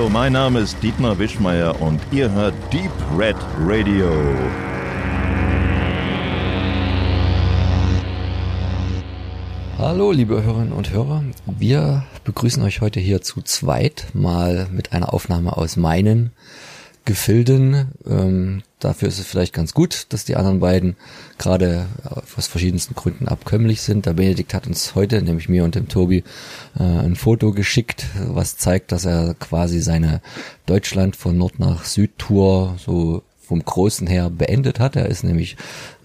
Hallo, mein Name ist Dietmar Wischmeier und ihr hört Deep Red Radio. Hallo, liebe Hörerinnen und Hörer. Wir begrüßen euch heute hier zu zweit mal mit einer Aufnahme aus meinen Gefilden. Ähm, dafür ist es vielleicht ganz gut, dass die anderen beiden gerade aus verschiedensten Gründen abkömmlich sind. Der Benedikt hat uns heute, nämlich mir und dem Tobi, äh, ein Foto geschickt, was zeigt, dass er quasi seine Deutschland von Nord nach Süd Tour so vom Großen her beendet hat. Er ist nämlich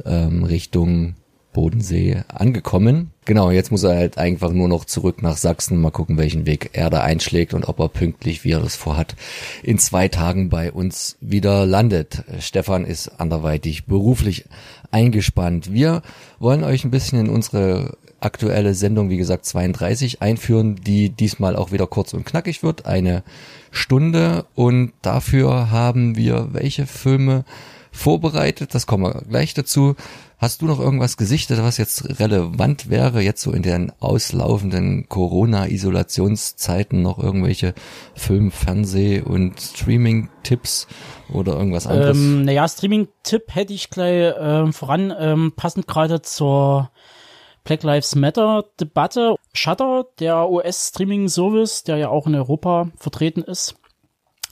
ähm, Richtung Bodensee angekommen. Genau, jetzt muss er halt einfach nur noch zurück nach Sachsen, mal gucken, welchen Weg er da einschlägt und ob er pünktlich, wie er das vorhat, in zwei Tagen bei uns wieder landet. Stefan ist anderweitig beruflich eingespannt. Wir wollen euch ein bisschen in unsere aktuelle Sendung, wie gesagt 32, einführen, die diesmal auch wieder kurz und knackig wird, eine Stunde und dafür haben wir welche Filme vorbereitet, das kommen wir gleich dazu. Hast du noch irgendwas gesichtet, was jetzt relevant wäre, jetzt so in den auslaufenden Corona-Isolationszeiten noch irgendwelche Film-, Fernseh- und Streaming-Tipps oder irgendwas anderes? Ähm, naja, Streaming-Tipp hätte ich gleich ähm, voran, ähm, passend gerade zur Black Lives Matter Debatte. Shutter, der US-Streaming-Service, der ja auch in Europa vertreten ist,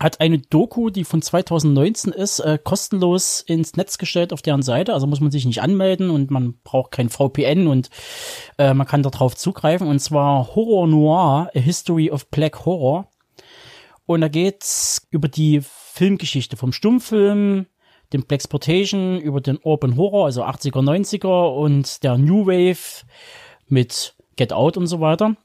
hat eine Doku, die von 2019 ist, äh, kostenlos ins Netz gestellt auf deren Seite. Also muss man sich nicht anmelden und man braucht kein VPN und äh, man kann darauf zugreifen. Und zwar Horror Noir, A History of Black Horror. Und da geht's über die Filmgeschichte vom Stummfilm, dem Blaxploitation, über den Urban Horror, also 80er, 90er und der New Wave mit Get Out und so weiter.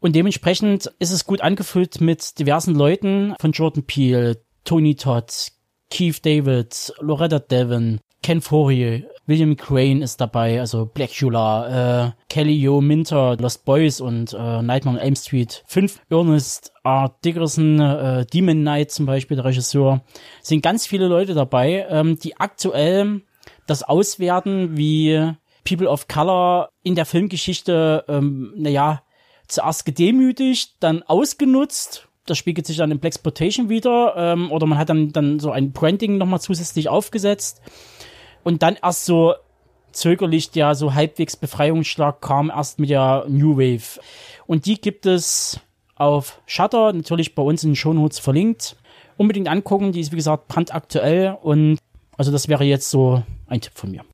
Und dementsprechend ist es gut angefüllt mit diversen Leuten von Jordan Peele, Tony Todd, Keith David, Loretta Devon, Ken Fourier, William Crane ist dabei, also Blackula, äh, Kelly Jo Minter, Lost Boys und äh, Nightmare on Elm Street 5, Ernest R. Dickerson, äh, Demon Knight zum Beispiel, der Regisseur, sind ganz viele Leute dabei, ähm, die aktuell das auswerten, wie People of Color in der Filmgeschichte, ähm, naja, zuerst gedemütigt, dann ausgenutzt. Das spiegelt sich dann in Blaxploitation wieder. Ähm, oder man hat dann, dann so ein Branding nochmal zusätzlich aufgesetzt. Und dann erst so zögerlich der so halbwegs Befreiungsschlag kam erst mit der New Wave. Und die gibt es auf Shutter, natürlich bei uns in den Shownotes verlinkt. Unbedingt angucken, die ist wie gesagt brandaktuell und also das wäre jetzt so ein Tipp von mir.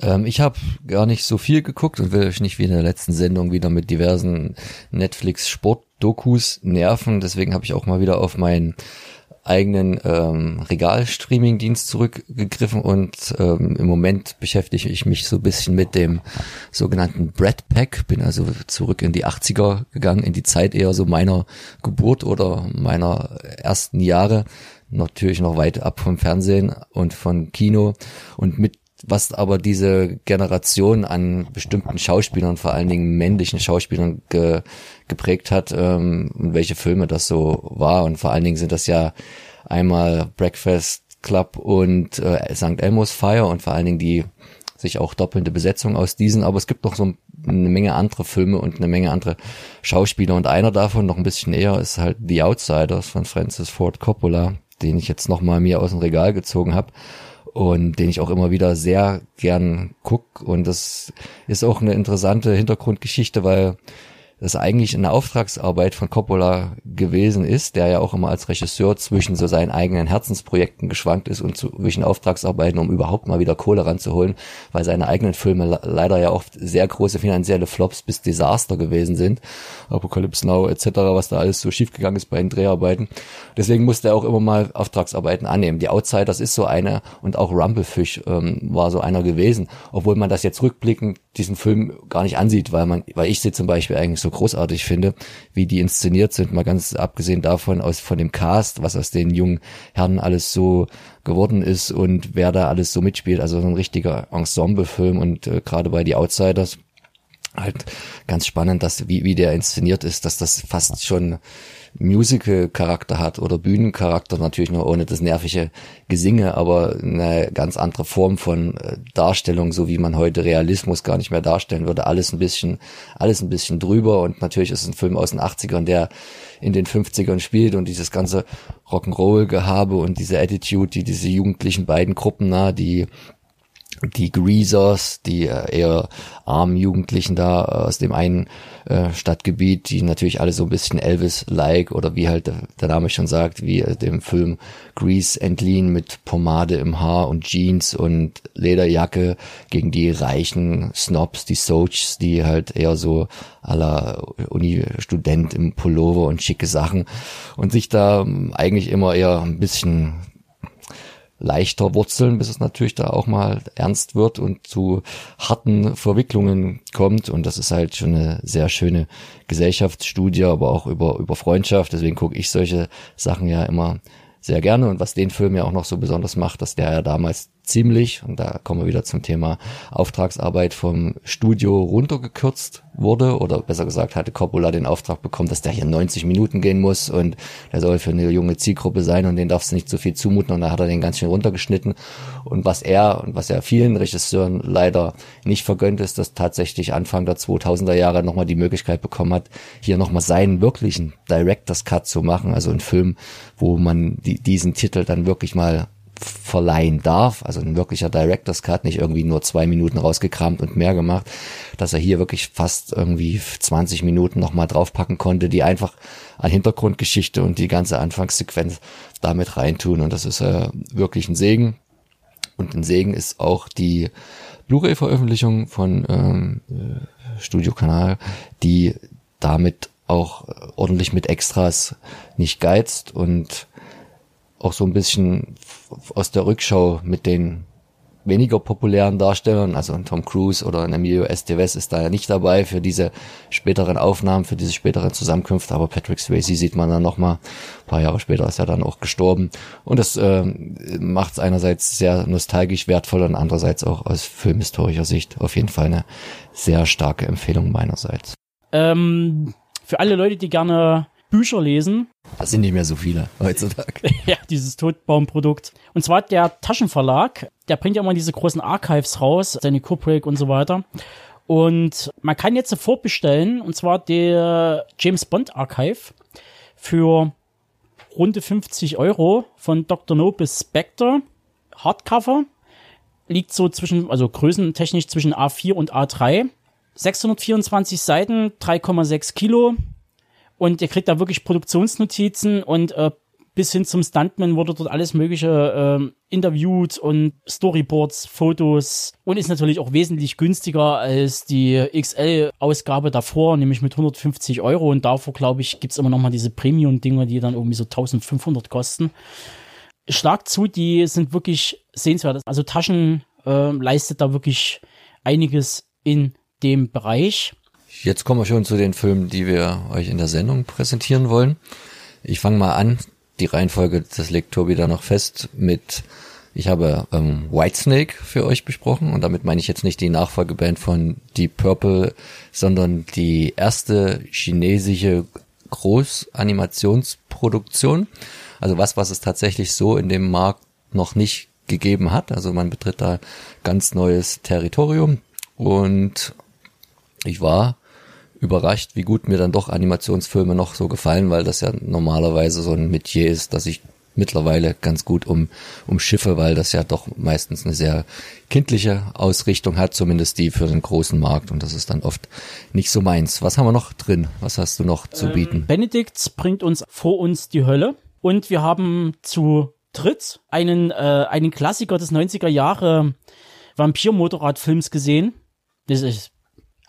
Ähm, ich habe gar nicht so viel geguckt und will euch nicht wie in der letzten Sendung wieder mit diversen Netflix-Sport-Dokus nerven. Deswegen habe ich auch mal wieder auf meinen eigenen ähm, Regal-Streaming-Dienst zurückgegriffen und ähm, im Moment beschäftige ich mich so ein bisschen mit dem sogenannten Brad Pack. Bin also zurück in die 80er gegangen, in die Zeit eher so meiner Geburt oder meiner ersten Jahre natürlich noch weit ab vom Fernsehen und von Kino und mit was aber diese Generation an bestimmten Schauspielern, vor allen Dingen männlichen Schauspielern ge, geprägt hat ähm, und welche Filme das so war. Und vor allen Dingen sind das ja einmal Breakfast Club und äh, St. Elmo's Fire und vor allen Dingen die sich auch doppelnde Besetzung aus diesen, aber es gibt noch so eine Menge andere Filme und eine Menge andere Schauspieler und einer davon noch ein bisschen näher ist halt The Outsiders von Francis Ford Coppola, den ich jetzt noch mal mir aus dem Regal gezogen habe und den ich auch immer wieder sehr gern guck. Und das ist auch eine interessante Hintergrundgeschichte, weil das eigentlich eine Auftragsarbeit von Coppola gewesen ist, der ja auch immer als Regisseur zwischen so seinen eigenen Herzensprojekten geschwankt ist und zwischen Auftragsarbeiten, um überhaupt mal wieder Kohle ranzuholen, weil seine eigenen Filme leider ja oft sehr große finanzielle Flops bis Desaster gewesen sind. Apocalypse Now etc., was da alles so schiefgegangen ist bei den Dreharbeiten. Deswegen musste er auch immer mal Auftragsarbeiten annehmen. Die Outsiders ist so eine und auch Rumblefish ähm, war so einer gewesen, obwohl man das jetzt rückblickend diesen Film gar nicht ansieht, weil man, weil ich sie zum Beispiel eigentlich so großartig finde, wie die inszeniert sind, mal ganz abgesehen davon aus von dem Cast, was aus den jungen Herren alles so geworden ist und wer da alles so mitspielt, also so ein richtiger Ensemblefilm und äh, gerade bei die Outsiders halt ganz spannend, dass wie, wie der inszeniert ist, dass das fast schon Musical-Charakter hat oder Bühnencharakter, natürlich nur ohne das nervige Gesinge, aber eine ganz andere Form von äh, Darstellung, so wie man heute Realismus gar nicht mehr darstellen würde. Alles ein bisschen, alles ein bisschen drüber und natürlich ist es ein Film aus den 80ern, der in den 50ern spielt und dieses ganze Rock'n'Roll-Gehabe und diese Attitude, die diese jugendlichen beiden Gruppen nah, die die Greasers, die äh, eher armen Jugendlichen da äh, aus dem einen äh, Stadtgebiet, die natürlich alle so ein bisschen Elvis-like oder wie halt der Name schon sagt, wie dem Film Grease entliehen mit Pomade im Haar und Jeans und Lederjacke gegen die reichen Snobs, die Soaps, die halt eher so aller Uni-Student im Pullover und schicke Sachen und sich da ähm, eigentlich immer eher ein bisschen leichter wurzeln, bis es natürlich da auch mal ernst wird und zu harten Verwicklungen kommt. Und das ist halt schon eine sehr schöne Gesellschaftsstudie, aber auch über, über Freundschaft. Deswegen gucke ich solche Sachen ja immer sehr gerne. Und was den Film ja auch noch so besonders macht, dass der ja damals ziemlich, und da kommen wir wieder zum Thema Auftragsarbeit vom Studio runtergekürzt wurde, oder besser gesagt hatte Coppola den Auftrag bekommen, dass der hier 90 Minuten gehen muss und der soll für eine junge Zielgruppe sein und den darfst du nicht zu viel zumuten und da hat er den ganz schön runtergeschnitten. Und was er und was ja vielen Regisseuren leider nicht vergönnt ist, dass tatsächlich Anfang der 2000er Jahre nochmal die Möglichkeit bekommen hat, hier nochmal seinen wirklichen Director's Cut zu machen, also ein Film, wo man die, diesen Titel dann wirklich mal verleihen darf, also ein wirklicher Director's Cut, nicht irgendwie nur zwei Minuten rausgekramt und mehr gemacht, dass er hier wirklich fast irgendwie 20 Minuten nochmal draufpacken konnte, die einfach an Hintergrundgeschichte und die ganze Anfangssequenz damit reintun. Und das ist äh, wirklich ein Segen. Und ein Segen ist auch die Blu-ray-Veröffentlichung von ähm, äh, Studio Kanal, die damit auch ordentlich mit Extras nicht geizt und auch so ein bisschen aus der Rückschau mit den weniger populären Darstellern, also Tom Cruise oder Emilio Estevez ist da ja nicht dabei für diese späteren Aufnahmen, für diese späteren Zusammenkünfte, aber Patrick Swayze sieht man dann nochmal, ein paar Jahre später ist er dann auch gestorben und das äh, macht es einerseits sehr nostalgisch wertvoll und andererseits auch aus filmhistorischer Sicht auf jeden Fall eine sehr starke Empfehlung meinerseits. Ähm, für alle Leute, die gerne Bücher lesen. Das sind nicht mehr so viele heutzutage. ja, dieses Todbaumprodukt. Und zwar der Taschenverlag, der bringt ja immer diese großen Archives raus, seine Kubrick und so weiter. Und man kann jetzt vorbestellen, und zwar der James Bond Archive für runde 50 Euro von Dr. No bis Spectre. Hardcover liegt so zwischen, also größentechnisch zwischen A4 und A3. 624 Seiten, 3,6 Kilo, und ihr kriegt da wirklich Produktionsnotizen und äh, bis hin zum Stuntman wurde dort alles mögliche äh, interviewt und Storyboards, Fotos und ist natürlich auch wesentlich günstiger als die XL-Ausgabe davor, nämlich mit 150 Euro und davor, glaube ich, gibt's immer noch mal diese Premium-Dinger, die dann irgendwie so 1500 kosten. Schlag zu, die sind wirklich sehenswert. Also Taschen äh, leistet da wirklich einiges in dem Bereich. Jetzt kommen wir schon zu den Filmen, die wir euch in der Sendung präsentieren wollen. Ich fange mal an. Die Reihenfolge, das legt Tobi da noch fest mit, ich habe ähm, Whitesnake für euch besprochen und damit meine ich jetzt nicht die Nachfolgeband von Deep Purple, sondern die erste chinesische Großanimationsproduktion. Also was, was es tatsächlich so in dem Markt noch nicht gegeben hat. Also man betritt da ganz neues Territorium und ich war überrascht, wie gut mir dann doch Animationsfilme noch so gefallen, weil das ja normalerweise so ein Metier ist, dass ich mittlerweile ganz gut um, um Schiffe, weil das ja doch meistens eine sehr kindliche Ausrichtung hat, zumindest die für den großen Markt und das ist dann oft nicht so meins. Was haben wir noch drin? Was hast du noch zu ähm, bieten? Benedikt bringt uns vor uns die Hölle und wir haben zu dritt einen, äh, einen Klassiker des 90er Jahre Vampir-Motorrad-Films gesehen. Das ist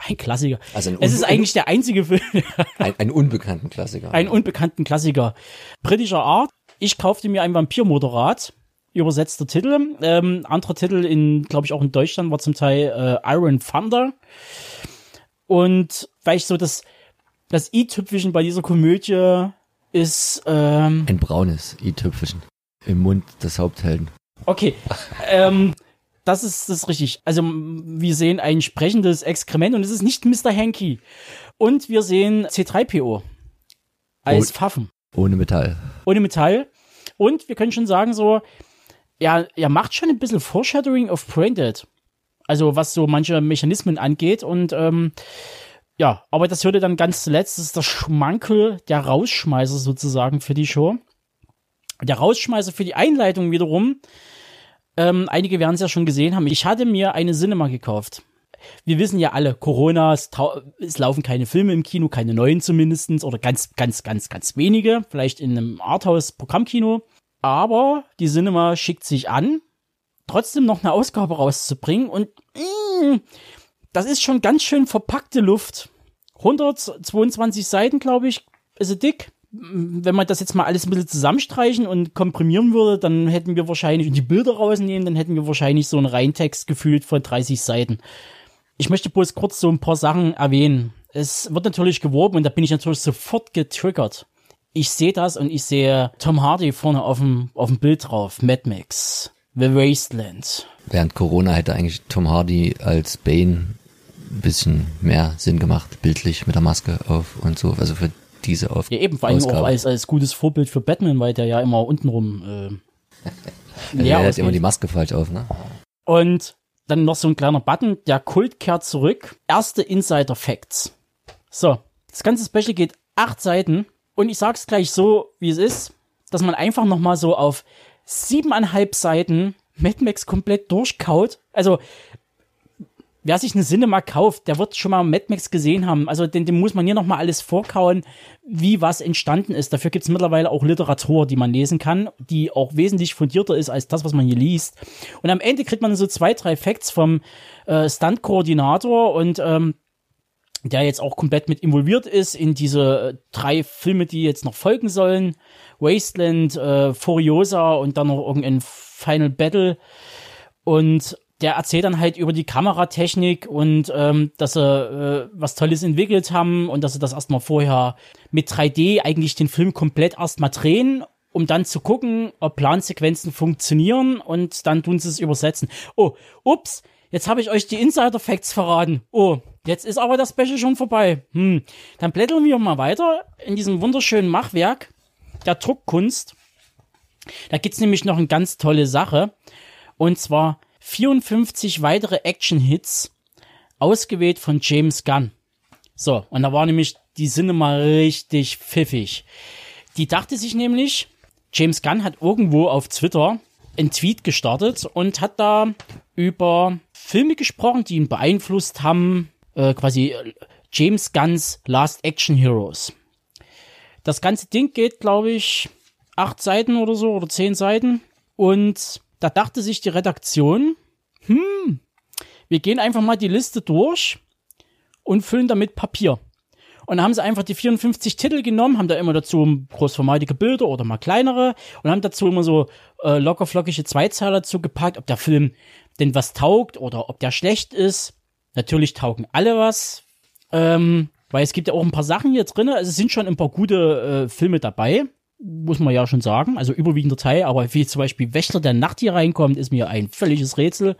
ein Klassiker. Also ein es ist eigentlich der einzige Film. ein, ein unbekannten Klassiker. Ein unbekannten Klassiker. Britischer Art. Ich kaufte mir ein Vampirmotorrad. Übersetzter Titel. Ähm, anderer Titel in, glaube ich, auch in Deutschland war zum Teil äh, Iron Thunder. Und weil ich so das, das i-Tüpfelchen bei dieser Komödie ist, ähm, Ein braunes i-Tüpfelchen. Im Mund des Haupthelden. Okay. ähm, Das ist, das ist richtig. Also wir sehen ein sprechendes Exkrement und es ist nicht Mr. Hanky. Und wir sehen C3PO als Oh. Pfaffen. Ohne Metall. Ohne Metall. Und wir können schon sagen so, ja, er macht schon ein bisschen Foreshadowing of Braindead. Also was so manche Mechanismen angeht und ähm, ja, aber das hörte dann ganz zuletzt, das ist der Schmankel, der Rausschmeißer sozusagen für die Show. Der Rausschmeißer für die Einleitung wiederum, ähm, einige werden es ja schon gesehen haben, ich hatte mir eine Cinema gekauft. Wir wissen ja alle, Corona, es, es laufen keine Filme im Kino, keine neuen zumindestens oder ganz, ganz, ganz, ganz wenige, vielleicht in einem Arthouse-Programmkino. Aber die Cinema schickt sich an, trotzdem noch eine Ausgabe rauszubringen und mm, das ist schon ganz schön verpackte Luft. 122 Seiten, glaube ich, ist sie dick. Wenn man das jetzt mal alles ein bisschen zusammenstreichen und komprimieren würde, dann hätten wir wahrscheinlich, und die Bilder rausnehmen, dann hätten wir wahrscheinlich so einen Reintext gefühlt von 30 Seiten. Ich möchte bloß kurz so ein paar Sachen erwähnen. Es wird natürlich geworben und da bin ich natürlich sofort getriggert. Ich sehe das und ich sehe Tom Hardy vorne auf dem, auf dem Bild drauf. Mad Max. The Wasteland. Während Corona hätte eigentlich Tom Hardy als Bane ein bisschen mehr Sinn gemacht, bildlich mit der Maske auf und so. Also für diese auf Ja, eben, vor allem auch als, als gutes Vorbild für Batman, weil der ja immer untenrum äh, Also leer er hat immer die Maske falsch auf, ne? Und dann noch so ein kleiner Button, der Kult kehrt zurück. Erste Insider Facts. So, das ganze Special geht acht Seiten und ich sag's gleich so, wie es ist, dass man einfach noch mal so auf siebeneinhalb Seiten Mad Max komplett durchkaut. Also wer sich eine Cinema kauft, der wird schon mal Mad Max gesehen haben. Also dem, dem muss man hier noch mal alles vorkauen, wie was entstanden ist. Dafür gibt's mittlerweile auch Literatur, die man lesen kann, die auch wesentlich fundierter ist als das, was man hier liest. Und am Ende kriegt man so zwei, drei Facts vom äh, Stunt-Koordinator und ähm, der jetzt auch komplett mit involviert ist in diese äh, drei Filme, die jetzt noch folgen sollen. Wasteland, äh, Furiosa und dann noch irgendein Final Battle. Und der erzählt dann halt über die Kameratechnik und ähm, dass sie äh, was Tolles entwickelt haben und dass sie das erstmal vorher mit 3D eigentlich den Film komplett erstmal drehen, um dann zu gucken, ob Plansequenzen funktionieren und dann tun sie es übersetzen. Oh, ups, jetzt habe ich euch die Insider-Facts verraten. Oh, jetzt ist aber das Special schon vorbei. Hm, dann blättern wir mal weiter in diesem wunderschönen Machwerk der Druckkunst. Da gibt's nämlich noch eine ganz tolle Sache. Und zwar 54 weitere Action-Hits, ausgewählt von James Gunn. So, und da war nämlich die Cinema richtig pfiffig. Die dachte sich nämlich, James Gunn hat irgendwo auf Twitter einen Tweet gestartet und hat da über Filme gesprochen, die ihn beeinflusst haben, äh, quasi äh, James Gunns Last Action Heroes. Das ganze Ding geht, glaube ich, acht Seiten oder so oder zehn Seiten. Und da dachte sich die Redaktion, hm, wir gehen einfach mal die Liste durch und füllen damit Papier. Und dann haben sie einfach die 54 Titel genommen, haben da immer dazu großformatige Bilder oder mal kleinere und haben dazu immer so äh, lockerflockige Zweizeiler zugepackt, ob der Film denn was taugt oder ob der schlecht ist. Natürlich taugen alle was, ähm, weil es gibt ja auch ein paar Sachen hier drin. Also es sind schon ein paar gute äh, Filme dabei, muss man ja schon sagen. Also überwiegender Teil, aber wie zum Beispiel Wächter der Nacht hier reinkommt, ist mir ein völliges Rätsel.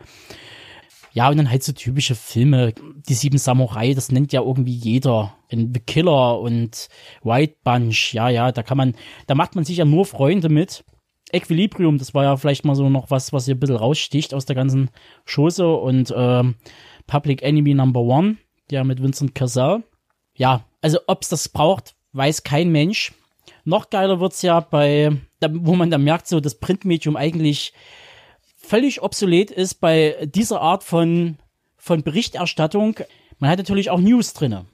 Ja, und dann halt so typische Filme. Die Sieben Samurai, das nennt ja irgendwie jeder. In The Killer und White Bunch. Ja, ja, da kann man, da macht man sich ja nur Freunde mit. Equilibrium, das war ja vielleicht mal so noch was, was hier ein bisschen raussticht aus der ganzen Chose. Und ähm, Public Enemy Number One, der mit Vincent Cassell. Ja, also ob's das braucht, weiß kein Mensch. Noch geiler wird's ja bei, wo man dann merkt, so das Printmedium eigentlich völlig obsolet ist bei dieser Art von, von Berichterstattung. Man hat natürlich auch News drinne.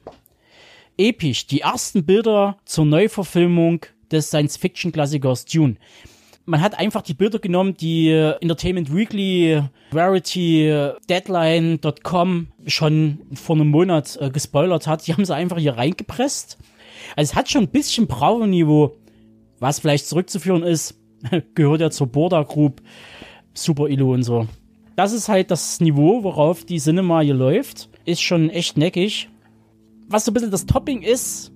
Episch, die ersten Bilder zur Neuverfilmung des Science-Fiction-Klassikers Dune. Man hat einfach die Bilder genommen, die äh, Entertainment Weekly, Verity, äh, Deadline.com schon vor einem Monat äh, gespoilert hat. Die haben sie einfach hier reingepresst. Also es hat schon ein bisschen Bravo-Niveau, was vielleicht zurückzuführen ist, gehört ja zur Borda Group, Super Illu und so. Das ist halt das Niveau, worauf die Cinema hier läuft. Ist schon echt neckig. Was so ein bisschen das Topping ist,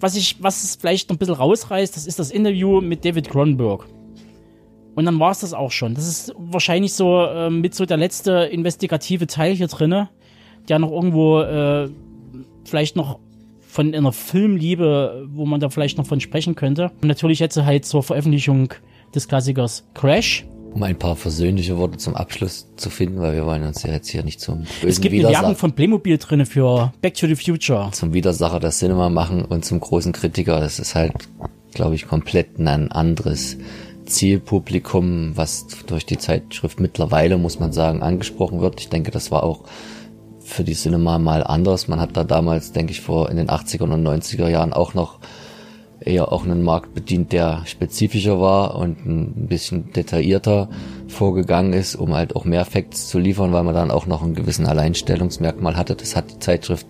was ich, was es vielleicht noch ein bisschen rausreißt, das ist das Interview mit David Cronenberg. Und dann war es das auch schon. Das ist wahrscheinlich so äh, mit so der letzte investigative Teil hier drinne, der noch irgendwo äh, vielleicht noch von einer Filmliebe, wo man da vielleicht noch von sprechen könnte. Und natürlich jetzt halt zur Veröffentlichung des Klassikers Crash. Um ein paar versöhnliche Worte zum Abschluss zu finden, weil wir wollen uns ja jetzt hier nicht zum bösen Es gibt eine Werbung von Playmobil drinne für Back to the Future. Zum Widersacher der Cinema machen und zum großen Kritiker. Das ist halt, glaube ich, komplett ein anderes Zielpublikum, was durch die Zeitschrift mittlerweile, muss man sagen, angesprochen wird. Ich denke, das war auch für die Cinema mal anders. Man hat da damals, denke ich, vor in den 80er und 90er Jahren auch noch eher auch einen Markt bedient, der spezifischer war und ein bisschen detaillierter vorgegangen ist, um halt auch mehr Facts zu liefern, weil man dann auch noch einen gewissen Alleinstellungsmerkmal hatte. Das hat die Zeitschrift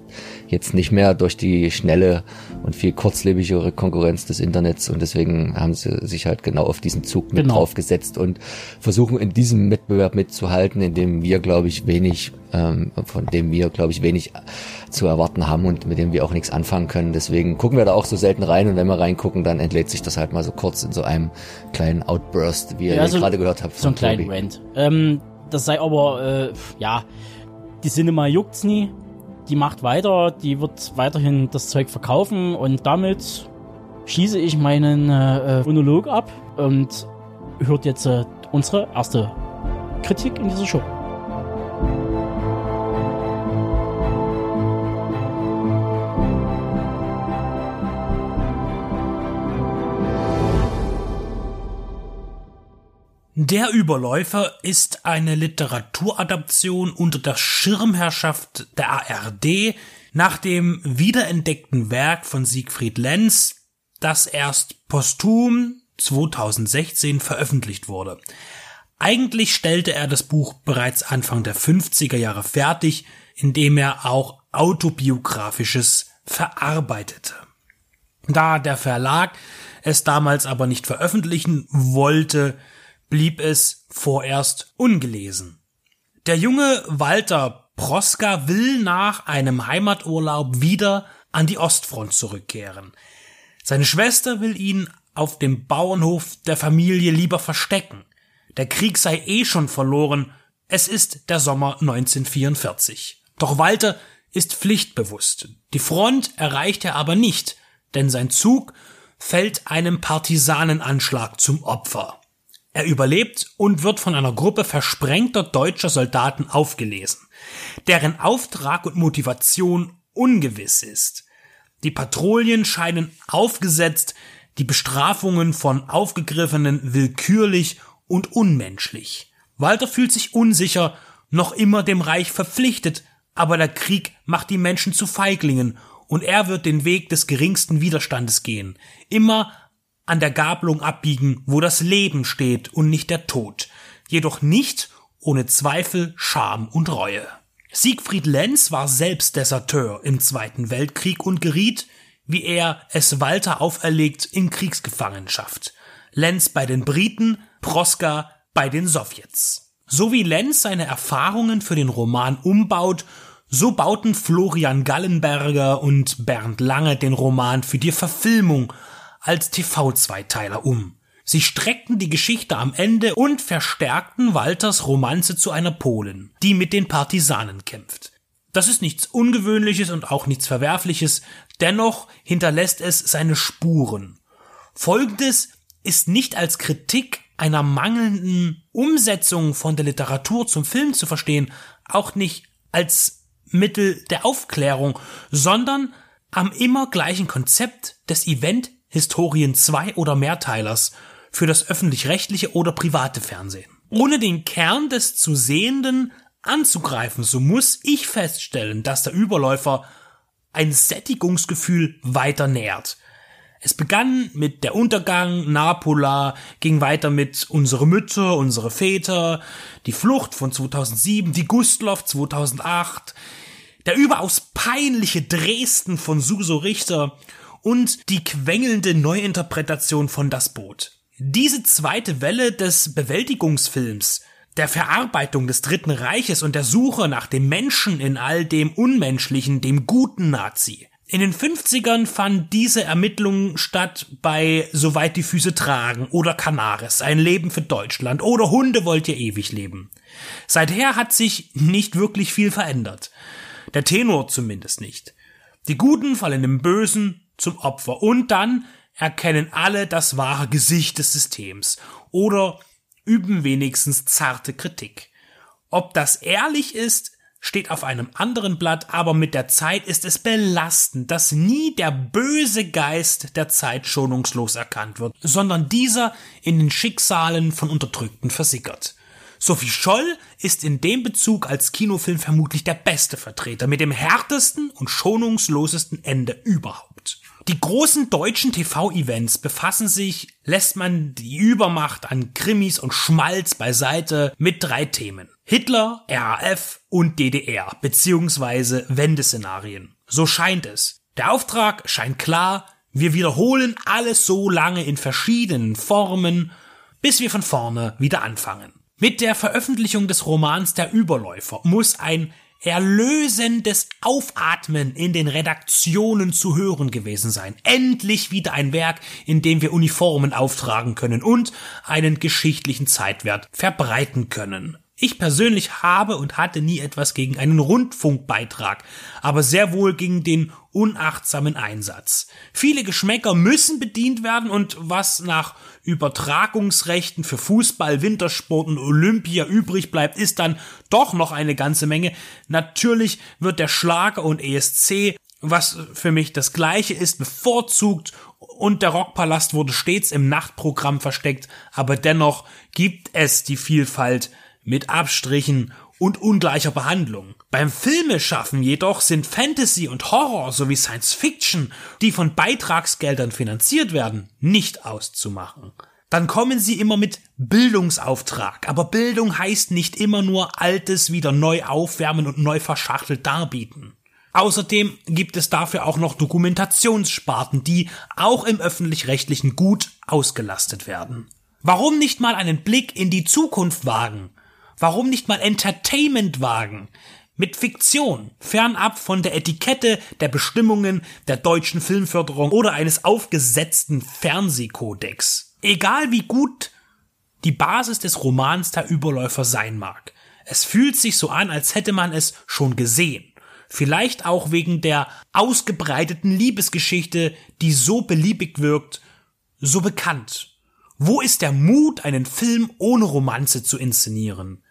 jetzt nicht mehr durch die schnelle und viel kurzlebigere Konkurrenz des Internets und deswegen haben sie sich halt genau auf diesen Zug mit genau. draufgesetzt und versuchen in diesem Wettbewerb mitzuhalten, in dem wir, glaube ich, wenig, ähm, von dem wir, glaube ich, wenig zu erwarten haben und mit dem wir auch nichts anfangen können. Deswegen gucken wir da auch so selten rein und wenn wir reingucken, dann entlädt sich das halt mal so kurz in so einem kleinen Outburst, wie ihr ja, so, gerade gehört habt. So ein kleinen Rant. Ähm, das sei aber, äh, ja, die Cinema juckt's nie die macht weiter, die wird weiterhin das Zeug verkaufen und damit schließe ich meinen äh, Monolog ab und hört jetzt äh, unsere erste Kritik in dieser Show. Der Überläufer ist eine Literaturadaption unter der Schirmherrschaft der ARD nach dem wiederentdeckten Werk von Siegfried Lenz, das erst posthum 2016 veröffentlicht wurde. Eigentlich stellte er das Buch bereits Anfang der 50er Jahre fertig, indem er auch autobiografisches verarbeitete. Da der Verlag es damals aber nicht veröffentlichen wollte, blieb es vorerst ungelesen. Der junge Walter Proska will nach einem Heimaturlaub wieder an die Ostfront zurückkehren. Seine Schwester will ihn auf dem Bauernhof der Familie lieber verstecken. Der Krieg sei eh schon verloren, es ist der Sommer 1944. Doch Walter ist pflichtbewusst. Die Front erreicht er aber nicht, denn sein Zug fällt einem Partisanenanschlag zum Opfer. Er überlebt und wird von einer Gruppe versprengter deutscher Soldaten aufgelesen, deren Auftrag und Motivation ungewiss ist. Die Patrouillen scheinen aufgesetzt, die Bestrafungen von Aufgegriffenen willkürlich und unmenschlich. Walter fühlt sich unsicher, noch immer dem Reich verpflichtet, aber der Krieg macht die Menschen zu Feiglingen und er wird den Weg des geringsten Widerstandes gehen, immer an der Gabelung abbiegen, wo das Leben steht und nicht der Tod, jedoch nicht ohne Zweifel, Scham und Reue. Siegfried Lenz war selbst Deserteur im Zweiten Weltkrieg und geriet, wie er es Walter auferlegt, in Kriegsgefangenschaft. Lenz bei den Briten, Proska bei den Sowjets. So wie Lenz seine Erfahrungen für den Roman umbaut, so bauten Florian Gallenberger und Bernd Lange den Roman für die Verfilmung als TV-Zweiteiler um. Sie streckten die Geschichte am Ende und verstärkten Walters Romanze zu einer Polin, die mit den Partisanen kämpft. Das ist nichts Ungewöhnliches und auch nichts Verwerfliches, dennoch hinterlässt es seine Spuren. Folgendes ist nicht als Kritik einer mangelnden Umsetzung von der Literatur zum Film zu verstehen, auch nicht als Mittel der Aufklärung, sondern am immer gleichen Konzept des Event Historien zwei oder mehrteilers für das öffentlich-rechtliche oder private Fernsehen. Ohne den Kern des zu Sehenden anzugreifen, so muss ich feststellen, dass der Überläufer ein Sättigungsgefühl weiter nährt. Es begann mit der Untergang, Napola, ging weiter mit unsere Mütter, unsere Väter, die Flucht von 2007, die Gustloff 2008, der überaus peinliche Dresden von Suso Richter und die quengelnde Neuinterpretation von Das Boot. Diese zweite Welle des Bewältigungsfilms, der Verarbeitung des Dritten Reiches und der Suche nach dem Menschen in all dem Unmenschlichen, dem guten Nazi, In den 50ern fand diese Ermittlung statt bei Soweit die Füße tragen oder Canaris, ein Leben für Deutschland oder Hunde wollt ihr ewig leben. Seither hat sich nicht wirklich viel verändert. Der Tenor zumindest nicht. Die Guten fallen dem Bösen zum Opfer und dann erkennen alle das wahre Gesicht des Systems oder üben wenigstens zarte Kritik. Ob das ehrlich ist, steht auf einem anderen Blatt, aber mit der Zeit ist es belastend, dass nie der böse Geist der Zeit schonungslos erkannt wird, sondern dieser in den Schicksalen von Unterdrückten versickert. Sophie Scholl ist in dem Bezug als Kinofilm vermutlich der beste Vertreter mit dem härtesten und schonungslosesten Ende überhaupt. Die großen deutschen TV-Events befassen sich, lässt man die Übermacht an Krimis und Schmalz beiseite, mit drei Themen. Hitler, RAF und DDR, beziehungsweise Wendeszenarien. So scheint es. Der Auftrag scheint klar, wir wiederholen alles so lange in verschiedenen Formen, bis wir von vorne wieder anfangen. Mit der Veröffentlichung des Romans Der Überläufer muss ein erlösendes Aufatmen in den Redaktionen zu hören gewesen sein. Endlich wieder ein Werk, in dem wir Uniformen auftragen können und einen geschichtlichen Zeitwert verbreiten können. Ich persönlich habe und hatte nie etwas gegen einen Rundfunkbeitrag, aber sehr wohl gegen den unachtsamen Einsatz. Viele Geschmäcker müssen bedient werden und was nach Übertragungsrechten für Fußball, Wintersport und Olympia übrig bleibt, ist dann doch noch eine ganze Menge. Natürlich wird der Schlager und ESC was für mich das gleiche ist, bevorzugt und der Rockpalast wurde stets im Nachtprogramm versteckt, aber dennoch gibt es die Vielfalt mit Abstrichen und ungleicher Behandlung. Beim Filmeschaffen jedoch sind Fantasy und Horror sowie Science Fiction, die von Beitragsgeldern finanziert werden, nicht auszumachen. Dann kommen sie immer mit Bildungsauftrag, aber Bildung heißt nicht immer nur Altes wieder neu aufwärmen und neu verschachtelt darbieten. Außerdem gibt es dafür auch noch Dokumentationssparten, die auch im öffentlich-rechtlichen gut ausgelastet werden. Warum nicht mal einen Blick in die Zukunft wagen Warum nicht mal Entertainment wagen? Mit Fiktion, fernab von der Etikette der Bestimmungen der deutschen Filmförderung oder eines aufgesetzten Fernsehkodex. Egal wie gut die Basis des Romans der Überläufer sein mag. Es fühlt sich so an, als hätte man es schon gesehen. Vielleicht auch wegen der ausgebreiteten Liebesgeschichte, die so beliebig wirkt, so bekannt. Wo ist der Mut, einen Film ohne Romanze zu inszenieren?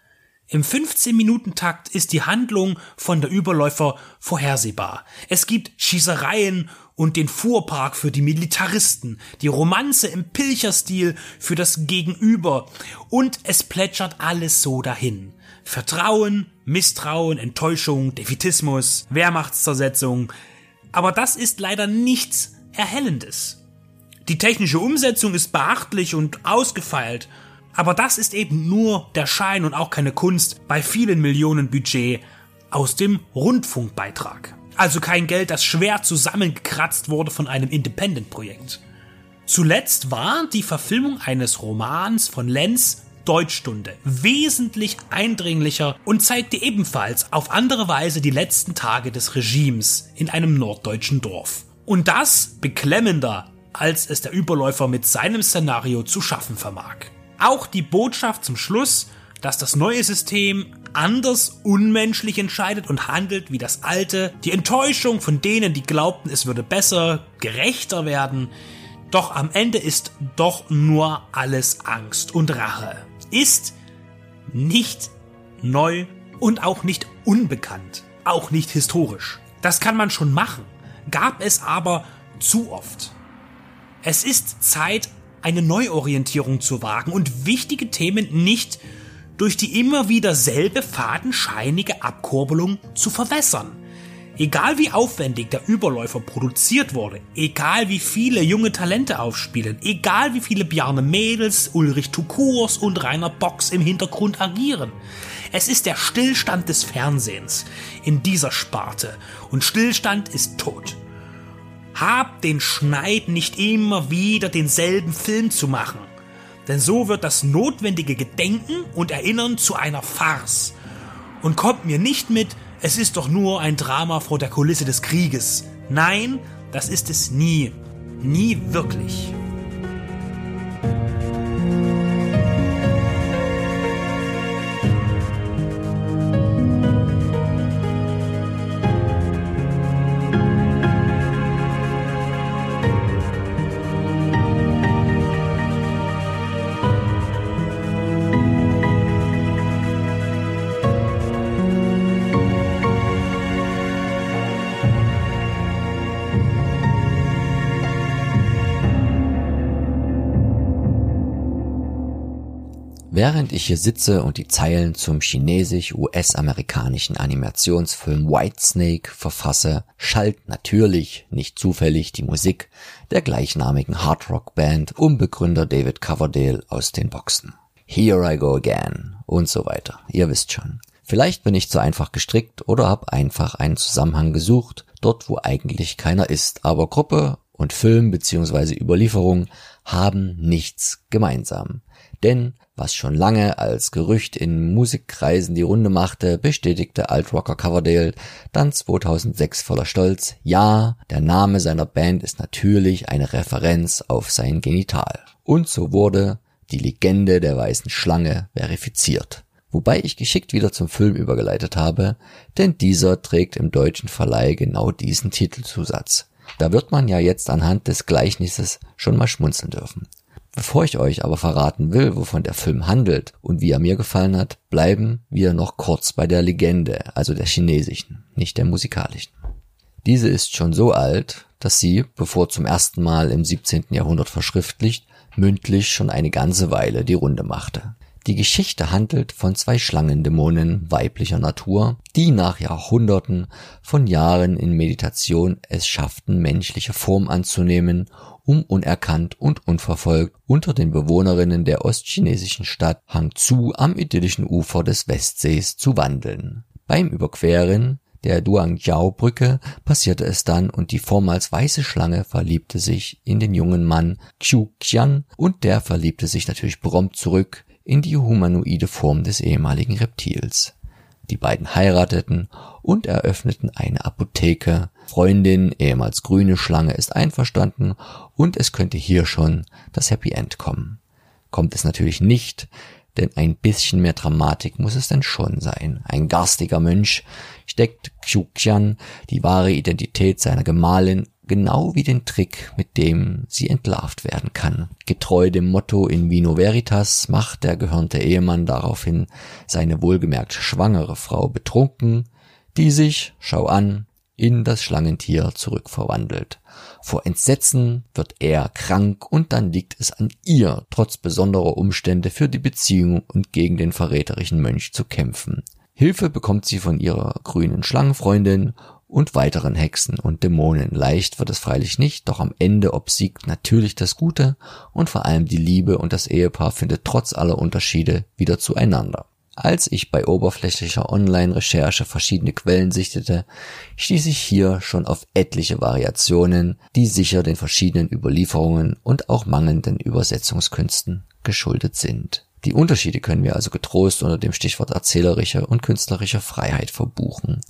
Im 15-Minuten-Takt ist die Handlung von der Überläufer vorhersehbar. Es gibt Schießereien und den Fuhrpark für die Militaristen, die Romanze im Pilcherstil für das Gegenüber und es plätschert alles so dahin. Vertrauen, Misstrauen, Enttäuschung, Defetismus, Wehrmachtszersetzung. Aber das ist leider nichts Erhellendes. Die technische Umsetzung ist beachtlich und ausgefeilt aber das ist eben nur der Schein und auch keine Kunst bei vielen Millionen Budget aus dem Rundfunkbeitrag. Also kein Geld, das schwer zusammengekratzt wurde von einem Independent-Projekt. Zuletzt war die Verfilmung eines Romans von Lenz Deutschstunde wesentlich eindringlicher und zeigte ebenfalls auf andere Weise die letzten Tage des Regimes in einem norddeutschen Dorf. Und das beklemmender, als es der Überläufer mit seinem Szenario zu schaffen vermag. Auch die Botschaft zum Schluss, dass das neue System anders unmenschlich entscheidet und handelt wie das alte, die Enttäuschung von denen, die glaubten, es würde besser, gerechter werden, doch am Ende ist doch nur alles Angst und Rache. Ist nicht neu und auch nicht unbekannt, auch nicht historisch. Das kann man schon machen, gab es aber zu oft. Es ist Zeit, eine Neuorientierung zu wagen und wichtige Themen nicht durch die immer wieder selbe fadenscheinige Abkurbelung zu verwässern. Egal wie aufwendig der Überläufer produziert wurde, egal wie viele junge Talente aufspielen, egal wie viele Bjarne Mädels, Ulrich Tukurs und Rainer Box im Hintergrund agieren. Es ist der Stillstand des Fernsehens in dieser Sparte und Stillstand ist tot. Hab den Schneid nicht immer wieder denselben Film zu machen. Denn so wird das notwendige Gedenken und Erinnern zu einer Farce. Und kommt mir nicht mit, es ist doch nur ein Drama vor der Kulisse des Krieges. Nein, das ist es nie. Nie wirklich. Während ich hier sitze und die Zeilen zum chinesisch-US-amerikanischen Animationsfilm Whitesnake verfasse, schallt natürlich, nicht zufällig, die Musik der gleichnamigen Hardrock-Band um Begründer David Coverdale aus den Boxen. Here I Go Again und so weiter. Ihr wisst schon. Vielleicht bin ich zu einfach gestrickt oder habe einfach einen Zusammenhang gesucht, dort wo eigentlich keiner ist, aber Gruppe und Film bzw. Überlieferung haben nichts gemeinsam. Denn was schon lange als Gerücht in Musikkreisen die Runde machte, bestätigte Altrocker Coverdale dann 2006 voller Stolz, ja, der Name seiner Band ist natürlich eine Referenz auf sein Genital. Und so wurde die Legende der weißen Schlange verifiziert. Wobei ich geschickt wieder zum Film übergeleitet habe, denn dieser trägt im deutschen Verleih genau diesen Titelzusatz. Da wird man ja jetzt anhand des Gleichnisses schon mal schmunzeln dürfen. Bevor ich euch aber verraten will, wovon der Film handelt und wie er mir gefallen hat, bleiben wir noch kurz bei der Legende, also der chinesischen, nicht der musikalischen. Diese ist schon so alt, dass sie, bevor zum ersten Mal im 17. Jahrhundert verschriftlicht, mündlich schon eine ganze Weile die Runde machte. Die Geschichte handelt von zwei Schlangendämonen weiblicher Natur, die nach Jahrhunderten von Jahren in Meditation es schafften, menschliche Form anzunehmen um unerkannt und unverfolgt unter den Bewohnerinnen der ostchinesischen Stadt Hangzhou am idyllischen Ufer des Westsees zu wandeln. Beim Überqueren der Duangjiao-Brücke passierte es dann und die vormals weiße Schlange verliebte sich in den jungen Mann Qiu Qian und der verliebte sich natürlich prompt zurück in die humanoide Form des ehemaligen Reptils. Die beiden heirateten und eröffneten eine Apotheke. Freundin, ehemals grüne Schlange, ist einverstanden und es könnte hier schon das Happy End kommen. Kommt es natürlich nicht, denn ein bisschen mehr Dramatik muss es denn schon sein. Ein garstiger Mönch steckt Qiuqian die wahre Identität seiner Gemahlin genau wie den Trick, mit dem sie entlarvt werden kann. Getreu dem Motto in Vino Veritas macht der gehörnte Ehemann daraufhin seine wohlgemerkt schwangere Frau betrunken, die sich, schau an, in das Schlangentier zurückverwandelt. Vor Entsetzen wird er krank und dann liegt es an ihr, trotz besonderer Umstände für die Beziehung und gegen den verräterischen Mönch zu kämpfen. Hilfe bekommt sie von ihrer grünen Schlangenfreundin und weiteren Hexen und Dämonen. Leicht wird es freilich nicht, doch am Ende obsiegt natürlich das Gute und vor allem die Liebe und das Ehepaar findet trotz aller Unterschiede wieder zueinander. Als ich bei oberflächlicher Online-Recherche verschiedene Quellen sichtete, stieß ich hier schon auf etliche Variationen, die sicher den verschiedenen Überlieferungen und auch mangelnden Übersetzungskünsten geschuldet sind. Die Unterschiede können wir also getrost unter dem Stichwort erzählerische und künstlerische Freiheit verbuchen.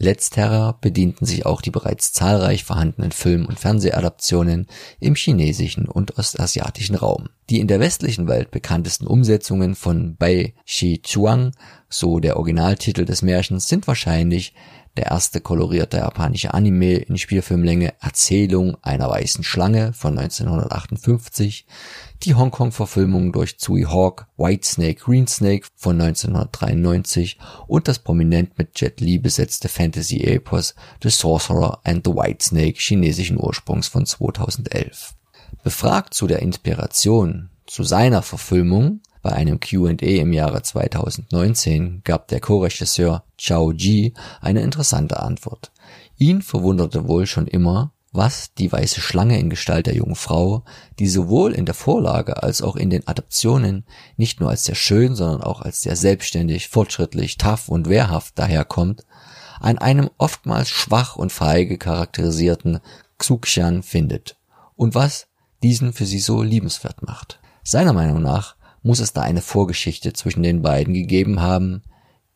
Letzterer bedienten sich auch die bereits zahlreich vorhandenen Film- und Fernsehadaptionen im chinesischen und ostasiatischen Raum. Die in der westlichen Welt bekanntesten Umsetzungen von Bai Shi Chuang, so der Originaltitel des Märchens, sind wahrscheinlich der erste kolorierte japanische Anime in Spielfilmlänge Erzählung einer weißen Schlange von 1958, die Hongkong-Verfilmung durch Tsui Hawk Whitesnake Greensnake von 1993 und das prominent mit Jet Li besetzte Fantasy-Epos The Sorcerer and the Whitesnake chinesischen Ursprungs von 2011. Befragt zu der Inspiration zu seiner Verfilmung bei einem Q&A im Jahre 2019 gab der Co-Regisseur Chao Ji eine interessante Antwort. Ihn verwunderte wohl schon immer, was die weiße Schlange in Gestalt der jungen Frau, die sowohl in der Vorlage als auch in den Adaptionen nicht nur als sehr schön, sondern auch als sehr selbstständig, fortschrittlich, tough und wehrhaft daherkommt, an einem oftmals schwach und feige charakterisierten Xuxian findet und was diesen für sie so liebenswert macht. Seiner Meinung nach muss es da eine Vorgeschichte zwischen den beiden gegeben haben,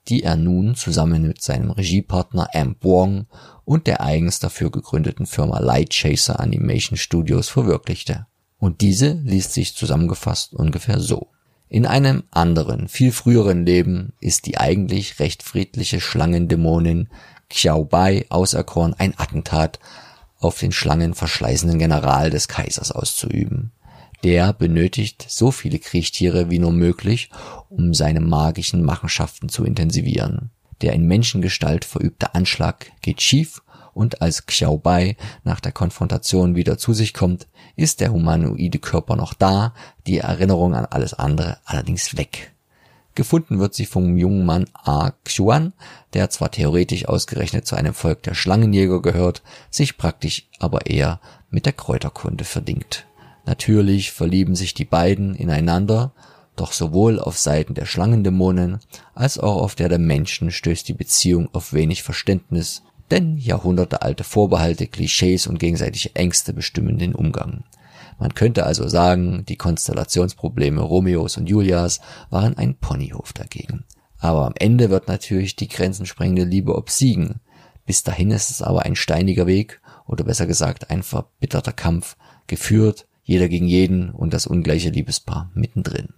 die er nun zusammen mit seinem Regiepartner Amp Wong und der eigens dafür gegründeten Firma Light Chaser Animation Studios verwirklichte. Und diese liest sich zusammengefasst ungefähr so. In einem anderen, viel früheren Leben ist die eigentlich recht friedliche Schlangendämonin Xiao Bai auserkoren, ein Attentat auf den schlangenverschleißenden General des Kaisers auszuüben. Der benötigt so viele Kriechtiere wie nur möglich, um seine magischen Machenschaften zu intensivieren. Der in Menschengestalt verübte Anschlag geht schief und als Xiao Bai nach der Konfrontation wieder zu sich kommt, ist der humanoide Körper noch da, die Erinnerung an alles andere allerdings weg. Gefunden wird sie vom jungen Mann A. Xuan, der zwar theoretisch ausgerechnet zu einem Volk der Schlangenjäger gehört, sich praktisch aber eher mit der Kräuterkunde verdingt. Natürlich verlieben sich die beiden ineinander, doch sowohl auf Seiten der Schlangendämonen als auch auf der der Menschen stößt die Beziehung auf wenig Verständnis denn jahrhundertealte Vorbehalte, Klischees und gegenseitige Ängste bestimmen den Umgang. Man könnte also sagen, die Konstellationsprobleme Romeos und Julias waren ein Ponyhof dagegen. Aber am Ende wird natürlich die grenzensprengende Liebe obsiegen. Bis dahin ist es aber ein steiniger Weg, oder besser gesagt ein verbitterter Kampf, geführt, jeder gegen jeden und das ungleiche Liebespaar mittendrin.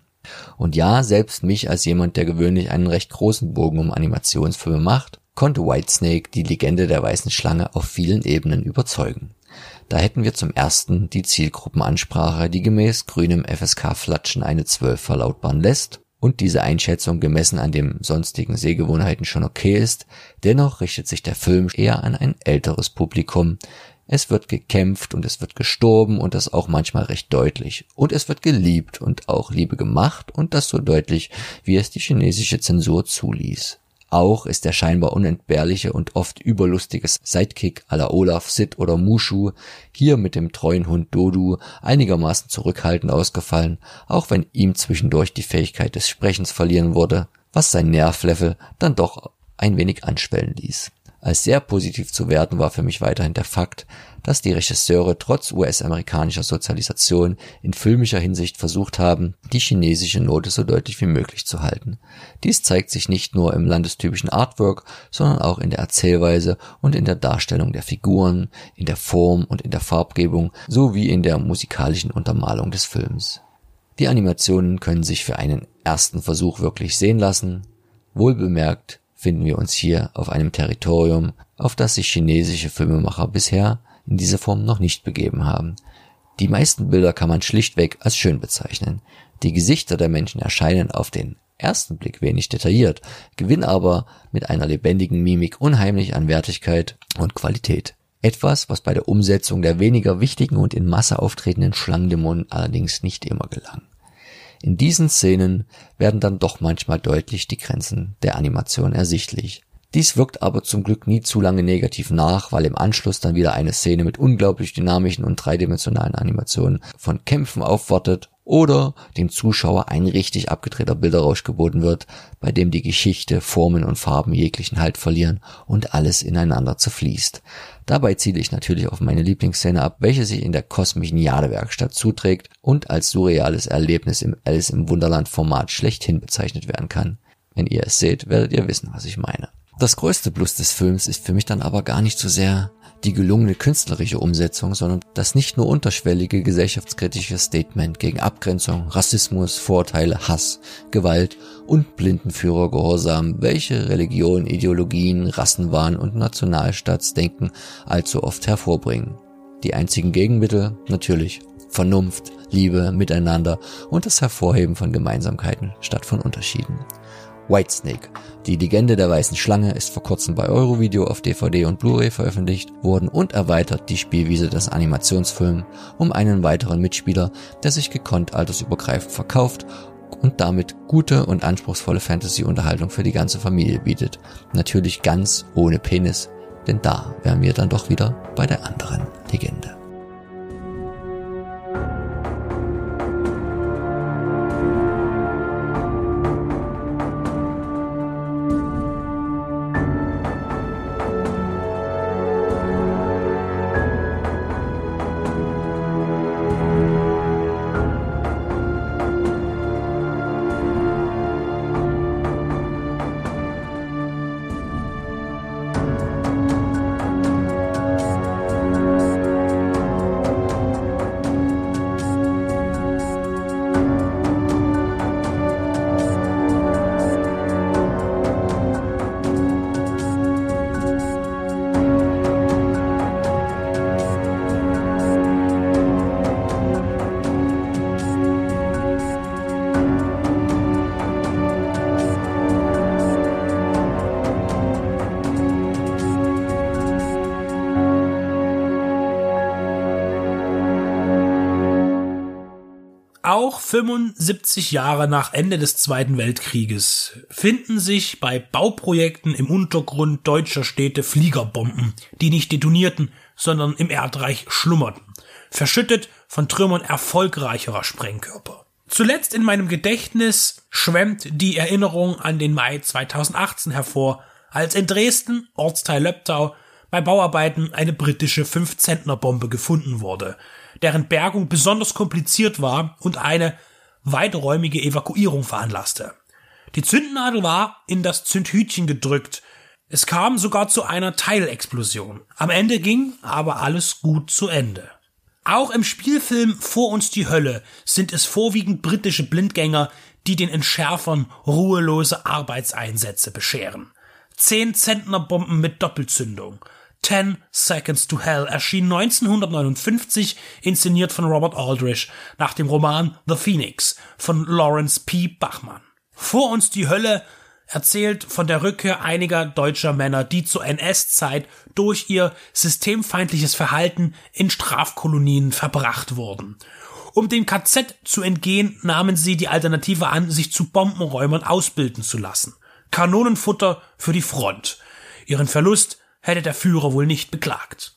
Und ja, selbst mich als jemand, der gewöhnlich einen recht großen Bogen um Animationsfilme macht, konnte Whitesnake die Legende der weißen Schlange auf vielen Ebenen überzeugen. Da hätten wir zum ersten die Zielgruppenansprache, die gemäß grünem FSK-Flatschen eine 12 verlautbaren lässt und diese Einschätzung gemessen an dem sonstigen Sehgewohnheiten schon okay ist, dennoch richtet sich der Film eher an ein älteres Publikum. Es wird gekämpft und es wird gestorben und das auch manchmal recht deutlich. Und es wird geliebt und auch Liebe gemacht und das so deutlich, wie es die chinesische Zensur zuließ. Auch ist der scheinbar unentbehrliche und oft überlustige Sidekick la Olaf, Sid oder Mushu hier mit dem treuen Hund Dodu einigermaßen zurückhaltend ausgefallen, auch wenn ihm zwischendurch die Fähigkeit des Sprechens verlieren wurde, was sein Nervlevel dann doch ein wenig anschwellen ließ. Als sehr positiv zu werten war für mich weiterhin der Fakt, dass die Regisseure trotz US-amerikanischer Sozialisation in filmischer Hinsicht versucht haben, die chinesische Note so deutlich wie möglich zu halten. Dies zeigt sich nicht nur im landestypischen Artwork, sondern auch in der Erzählweise und in der Darstellung der Figuren, in der Form und in der Farbgebung sowie in der musikalischen Untermalung des Films. Die Animationen können sich für einen ersten Versuch wirklich sehen lassen. Wohlbemerkt, finden wir uns hier auf einem Territorium, auf das sich chinesische Filmemacher bisher in dieser Form noch nicht begeben haben. Die meisten Bilder kann man schlichtweg als schön bezeichnen. Die Gesichter der Menschen erscheinen auf den ersten Blick wenig detailliert, gewinnen aber mit einer lebendigen Mimik unheimlich an Wertigkeit und Qualität. Etwas, was bei der Umsetzung der weniger wichtigen und in Masse auftretenden Schlangendämonen allerdings nicht immer gelang. In diesen Szenen werden dann doch manchmal deutlich die Grenzen der Animation ersichtlich. Dies wirkt aber zum Glück nie zu lange negativ nach, weil im Anschluss dann wieder eine Szene mit unglaublich dynamischen und dreidimensionalen Animationen von Kämpfen aufwartet oder dem Zuschauer ein richtig abgedrehter Bilderrausch geboten wird, bei dem die Geschichte, Formen und Farben jeglichen Halt verlieren und alles ineinander zerfließt. Dabei ziele ich natürlich auf meine Lieblingsszene ab, welche sich in der kosmischen Jadewerkstatt zuträgt und als surreales Erlebnis im Alice im Wunderland Format schlechthin bezeichnet werden kann. Wenn ihr es seht, werdet ihr wissen, was ich meine. Das größte Plus des Films ist für mich dann aber gar nicht so sehr die gelungene künstlerische Umsetzung, sondern das nicht nur unterschwellige gesellschaftskritische Statement gegen Abgrenzung, Rassismus, Vorteile, Hass, Gewalt und Blindenführergehorsam, welche Religion, Ideologien, Rassenwahn und Nationalstaatsdenken allzu oft hervorbringen. Die einzigen Gegenmittel natürlich Vernunft, Liebe, Miteinander und das Hervorheben von Gemeinsamkeiten statt von Unterschieden. Whitesnake. Die Legende der weißen Schlange ist vor kurzem bei Eurovideo auf DVD und Blu-ray veröffentlicht worden und erweitert die Spielwiese des Animationsfilms um einen weiteren Mitspieler, der sich gekonnt altersübergreifend verkauft und damit gute und anspruchsvolle Fantasy-Unterhaltung für die ganze Familie bietet. Natürlich ganz ohne Penis, denn da wären wir dann doch wieder bei der anderen Legende. 75 Jahre nach Ende des Zweiten Weltkrieges finden sich bei Bauprojekten im Untergrund deutscher Städte Fliegerbomben, die nicht detonierten, sondern im Erdreich schlummerten, verschüttet von Trümmern erfolgreicherer Sprengkörper. Zuletzt in meinem Gedächtnis schwemmt die Erinnerung an den Mai 2018 hervor, als in Dresden, Ortsteil Löbtau, bei Bauarbeiten eine britische 5-Zentner-Bombe gefunden wurde – deren Bergung besonders kompliziert war und eine weiträumige Evakuierung veranlasste. Die Zündnadel war in das Zündhütchen gedrückt. Es kam sogar zu einer Teilexplosion. Am Ende ging aber alles gut zu Ende. Auch im Spielfilm Vor uns die Hölle sind es vorwiegend britische Blindgänger, die den Entschärfern ruhelose Arbeitseinsätze bescheren. Zehn Zentnerbomben mit Doppelzündung, Ten Seconds to Hell erschien 1959, inszeniert von Robert Aldrich, nach dem Roman The Phoenix von Lawrence P. Bachmann. Vor uns die Hölle erzählt von der Rückkehr einiger deutscher Männer, die zur NS-Zeit durch ihr systemfeindliches Verhalten in Strafkolonien verbracht wurden. Um dem KZ zu entgehen, nahmen sie die Alternative an, sich zu Bombenräumern ausbilden zu lassen. Kanonenfutter für die Front. Ihren Verlust hätte der Führer wohl nicht beklagt.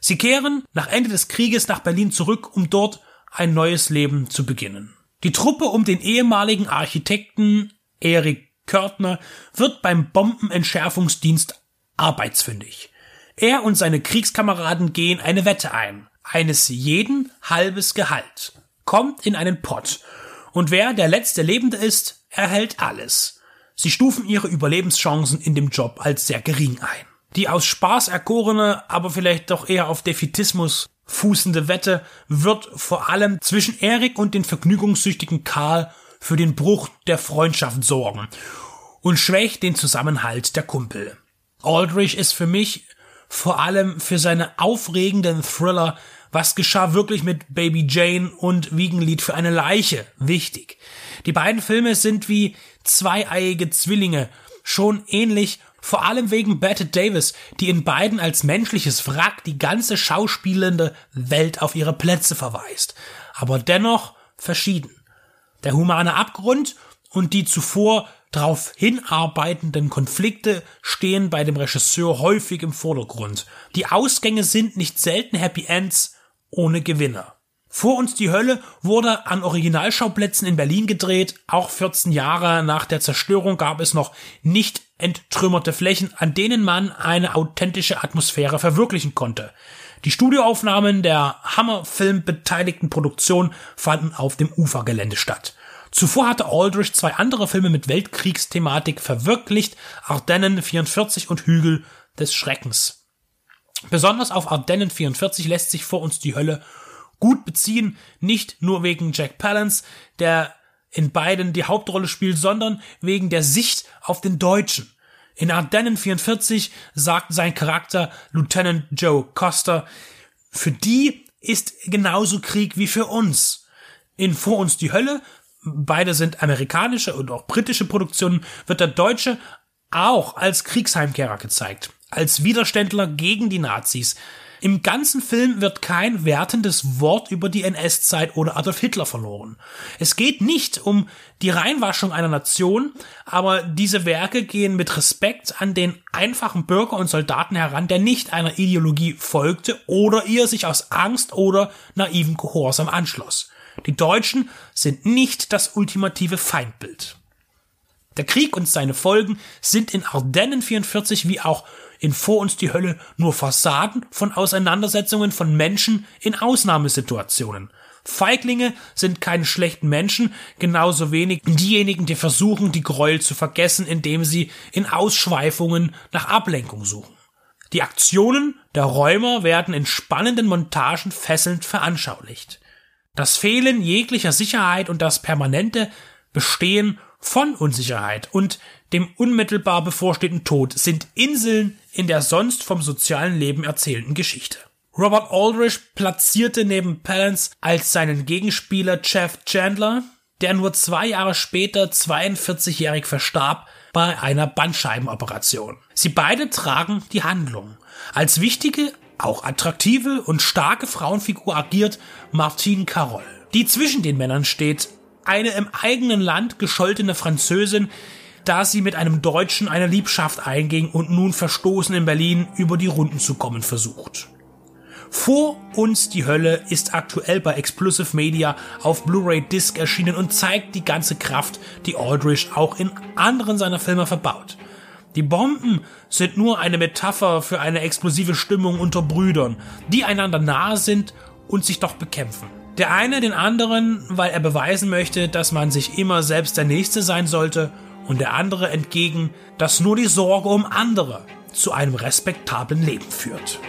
Sie kehren nach Ende des Krieges nach Berlin zurück, um dort ein neues Leben zu beginnen. Die Truppe um den ehemaligen Architekten Erik Körtner wird beim Bombenentschärfungsdienst arbeitsfündig. Er und seine Kriegskameraden gehen eine Wette ein. Eines jeden halbes Gehalt. Kommt in einen Pott. Und wer der letzte Lebende ist, erhält alles. Sie stufen ihre Überlebenschancen in dem Job als sehr gering ein. Die aus Spaß erkorene, aber vielleicht doch eher auf Defitismus fußende Wette wird vor allem zwischen Erik und den vergnügungssüchtigen Karl für den Bruch der Freundschaft sorgen und schwächt den Zusammenhalt der Kumpel. Aldrich ist für mich vor allem für seine aufregenden Thriller Was geschah wirklich mit Baby Jane und Wiegenlied für eine Leiche wichtig. Die beiden Filme sind wie zweieiige Zwillinge, schon ähnlich vor allem wegen Bette Davis, die in beiden als menschliches Wrack die ganze schauspielende Welt auf ihre Plätze verweist. Aber dennoch verschieden. Der humane Abgrund und die zuvor darauf hinarbeitenden Konflikte stehen bei dem Regisseur häufig im Vordergrund. Die Ausgänge sind nicht selten Happy Ends ohne Gewinner. Vor uns die Hölle wurde an Originalschauplätzen in Berlin gedreht. Auch 14 Jahre nach der Zerstörung gab es noch nicht enttrümmerte Flächen, an denen man eine authentische Atmosphäre verwirklichen konnte. Die Studioaufnahmen der Hammerfilm beteiligten Produktion fanden auf dem Ufergelände statt. Zuvor hatte Aldrich zwei andere Filme mit Weltkriegsthematik verwirklicht, Ardennen 44 und Hügel des Schreckens. Besonders auf Ardennen 44 lässt sich vor uns die Hölle gut beziehen, nicht nur wegen Jack Palance, der in beiden die Hauptrolle spielt, sondern wegen der Sicht auf den Deutschen. In Ardennen 44 sagt sein Charakter Lieutenant Joe Coster, für die ist genauso Krieg wie für uns. In Vor uns die Hölle, beide sind amerikanische und auch britische Produktionen, wird der Deutsche auch als Kriegsheimkehrer gezeigt, als Widerständler gegen die Nazis, im ganzen Film wird kein wertendes Wort über die NS-Zeit oder Adolf Hitler verloren. Es geht nicht um die Reinwaschung einer Nation, aber diese Werke gehen mit Respekt an den einfachen Bürger und Soldaten heran, der nicht einer Ideologie folgte oder ihr sich aus Angst oder naiven Gehorsam anschloss. Die Deutschen sind nicht das ultimative Feindbild. Der Krieg und seine Folgen sind in Ardennen 44 wie auch in Vor uns die Hölle nur Fassaden von Auseinandersetzungen von Menschen in Ausnahmesituationen. Feiglinge sind keine schlechten Menschen, genauso wenig diejenigen, die versuchen, die Gräuel zu vergessen, indem sie in Ausschweifungen nach Ablenkung suchen. Die Aktionen der Räumer werden in spannenden Montagen fesselnd veranschaulicht. Das Fehlen jeglicher Sicherheit und das permanente Bestehen von Unsicherheit und dem unmittelbar bevorstehenden Tod sind Inseln in der sonst vom sozialen Leben erzählten Geschichte. Robert Aldrich platzierte neben Palance als seinen Gegenspieler Jeff Chandler, der nur zwei Jahre später 42-jährig verstarb bei einer Bandscheibenoperation. Sie beide tragen die Handlung. Als wichtige, auch attraktive und starke Frauenfigur agiert Martine Carroll. die zwischen den Männern steht. Eine im eigenen Land gescholtene Französin, da sie mit einem Deutschen eine Liebschaft einging und nun verstoßen in Berlin über die Runden zu kommen versucht. Vor uns die Hölle ist aktuell bei Explosive Media auf Blu-ray Disc erschienen und zeigt die ganze Kraft, die Aldrich auch in anderen seiner Filme verbaut. Die Bomben sind nur eine Metapher für eine explosive Stimmung unter Brüdern, die einander nahe sind und sich doch bekämpfen. Der eine den anderen, weil er beweisen möchte, dass man sich immer selbst der Nächste sein sollte, und der andere entgegen, dass nur die Sorge um andere zu einem respektablen Leben führt.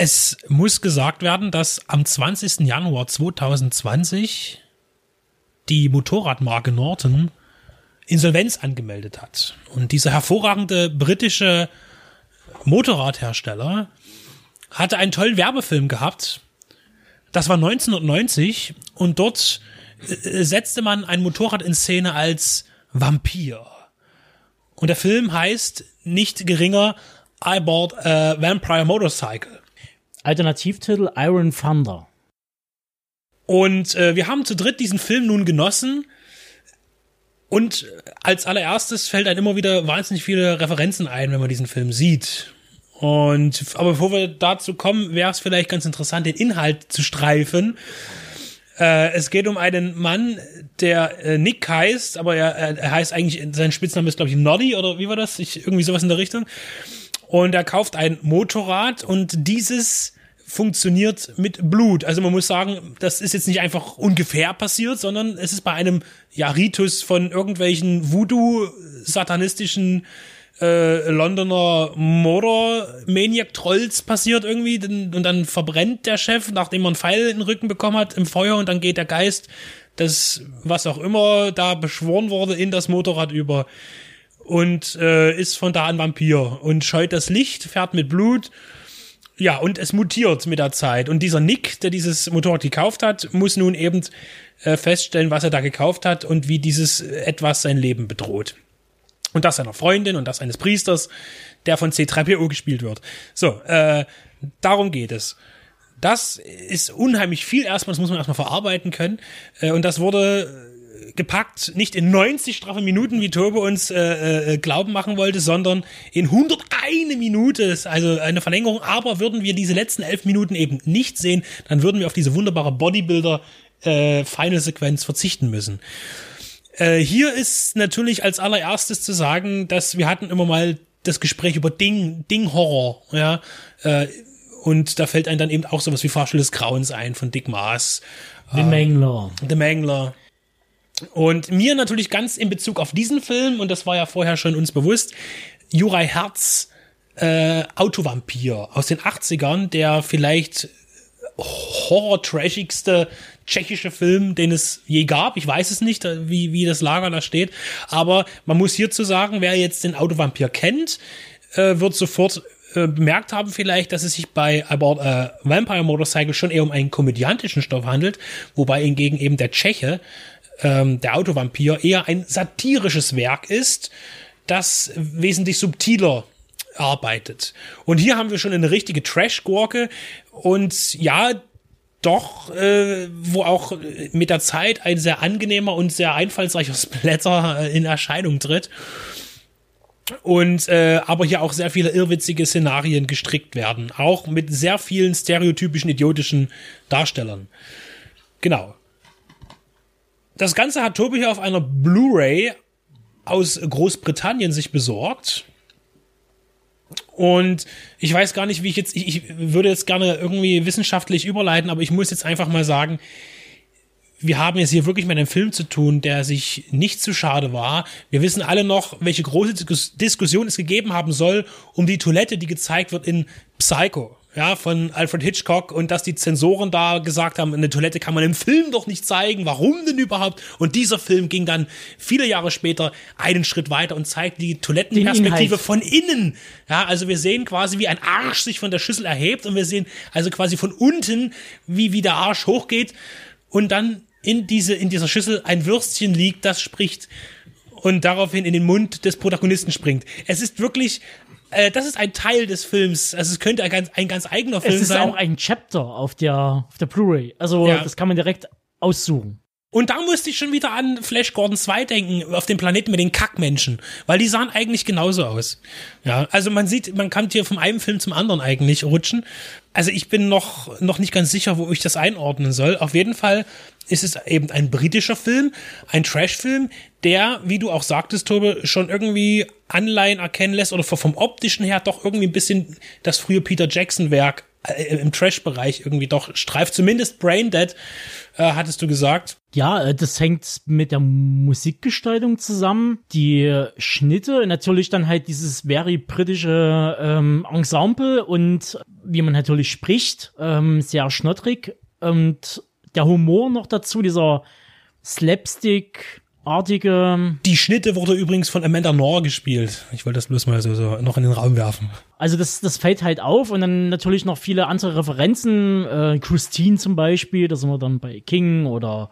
Es muss gesagt werden, dass am 20. Januar 2020 die Motorradmarke Norton Insolvenz angemeldet hat. Und dieser hervorragende britische Motorradhersteller hatte einen tollen Werbefilm gehabt. Das war 1990 und dort äh, setzte man ein Motorrad in Szene als Vampir. Und der Film heißt nicht geringer I bought a Vampire Motorcycle. Alternativtitel Iron Thunder. Und äh, wir haben zu dritt diesen Film nun genossen. Und als allererstes fällt einem immer wieder wahnsinnig viele Referenzen ein, wenn man diesen Film sieht. Und aber bevor wir dazu kommen, wäre es vielleicht ganz interessant, den Inhalt zu streifen. Äh, es geht um einen Mann, der äh, Nick heißt, aber er, er heißt eigentlich, sein Spitzname ist, glaube ich, Noddy oder wie war das? Ich, irgendwie sowas in der Richtung. Und er kauft ein Motorrad und dieses funktioniert mit Blut. Also man muss sagen, das ist jetzt nicht einfach ungefähr passiert, sondern es ist bei einem ja, Ritus von irgendwelchen Voodoo-satanistischen äh, Londoner Murder-Maniac-Trolls passiert irgendwie und dann verbrennt der Chef, nachdem er einen Pfeil in den Rücken bekommen hat, im Feuer und dann geht der Geist das, was auch immer da beschworen wurde, in das Motorrad über und äh, ist von da an Vampir und scheut das Licht, fährt mit Blut. Ja, und es mutiert mit der Zeit. Und dieser Nick, der dieses Motorrad gekauft hat, muss nun eben äh, feststellen, was er da gekauft hat und wie dieses etwas sein Leben bedroht. Und das seiner Freundin und das eines Priesters, der von C3PO gespielt wird. So, äh, darum geht es. Das ist unheimlich viel erstmal, das muss man erstmal verarbeiten können. Äh, und das wurde gepackt, nicht in 90 straffe Minuten, wie Turbo uns äh, äh, glauben machen wollte, sondern in 101 Minute, also eine Verlängerung. Aber würden wir diese letzten elf Minuten eben nicht sehen, dann würden wir auf diese wunderbare Bodybuilder äh, Final Sequenz verzichten müssen. Äh, hier ist natürlich als allererstes zu sagen, dass wir hatten immer mal das Gespräch über Ding, Ding Horror, ja, äh, und da fällt einem dann eben auch sowas wie Fahrstuhl des Grauens ein von Dick Maas. The Mangler. The Mangler. Und mir natürlich ganz in Bezug auf diesen Film, und das war ja vorher schon uns bewusst, Juraj Herz, äh, Autovampir aus den 80ern, der vielleicht horror-trashigste tschechische Film, den es je gab. Ich weiß es nicht, wie, wie das Lager da steht. Aber man muss hierzu sagen, wer jetzt den Autovampir kennt, äh, wird sofort äh, bemerkt haben vielleicht, dass es sich bei About a Vampire Motorcycle schon eher um einen komödiantischen Stoff handelt, wobei hingegen eben der Tscheche ähm, der Autovampir eher ein satirisches Werk ist, das wesentlich subtiler arbeitet. Und hier haben wir schon eine richtige Trash-Gurke und ja, doch, äh, wo auch mit der Zeit ein sehr angenehmer und sehr einfallsreicher Splatter äh, in Erscheinung tritt. und äh, aber hier auch sehr viele irrwitzige Szenarien gestrickt werden, auch mit sehr vielen stereotypischen idiotischen Darstellern. Genau. Das Ganze hat Tobi hier auf einer Blu-ray aus Großbritannien sich besorgt. Und ich weiß gar nicht, wie ich jetzt, ich, ich würde jetzt gerne irgendwie wissenschaftlich überleiten, aber ich muss jetzt einfach mal sagen, wir haben jetzt hier wirklich mit einem Film zu tun, der sich nicht zu schade war. Wir wissen alle noch, welche große Diskussion es gegeben haben soll um die Toilette, die gezeigt wird in Psycho. Ja, von Alfred Hitchcock und dass die Zensoren da gesagt haben, eine Toilette kann man im Film doch nicht zeigen, warum denn überhaupt? Und dieser Film ging dann viele Jahre später einen Schritt weiter und zeigt die Toilettenperspektive von innen. Ja, also wir sehen quasi, wie ein Arsch sich von der Schüssel erhebt und wir sehen also quasi von unten, wie, wie der Arsch hochgeht und dann in, diese, in dieser Schüssel ein Würstchen liegt, das spricht und daraufhin in den Mund des Protagonisten springt. Es ist wirklich, äh, das ist ein Teil des Films. Also es könnte ein ganz, ein ganz eigener Film sein. Es ist sein. auch ein Chapter auf der, auf der Blu-ray. Also ja. das kann man direkt aussuchen. Und da musste ich schon wieder an Flash Gordon 2 denken, auf dem Planeten mit den Kackmenschen, weil die sahen eigentlich genauso aus. Ja, also man sieht, man kann hier vom einen Film zum anderen eigentlich rutschen. Also ich bin noch, noch nicht ganz sicher, wo ich das einordnen soll. Auf jeden Fall ist es eben ein britischer Film, ein Trash-Film, der, wie du auch sagtest, Tobe, schon irgendwie Anleihen erkennen lässt oder vom optischen her doch irgendwie ein bisschen das frühe Peter Jackson-Werk äh, im Trash-Bereich irgendwie doch streift. Zumindest Braindead, äh, hattest du gesagt. Ja, äh, das hängt mit der Musikgestaltung zusammen. Die Schnitte, natürlich dann halt dieses very britische ähm, Ensemble und wie man natürlich spricht, ähm, sehr schnottrig und der Humor noch dazu, dieser Slapstick, artige. Die Schnitte wurde übrigens von Amanda Noor gespielt. Ich wollte das bloß mal so, so noch in den Raum werfen. Also das, das fällt halt auf und dann natürlich noch viele andere Referenzen. Äh, Christine zum Beispiel, da sind wir dann bei King oder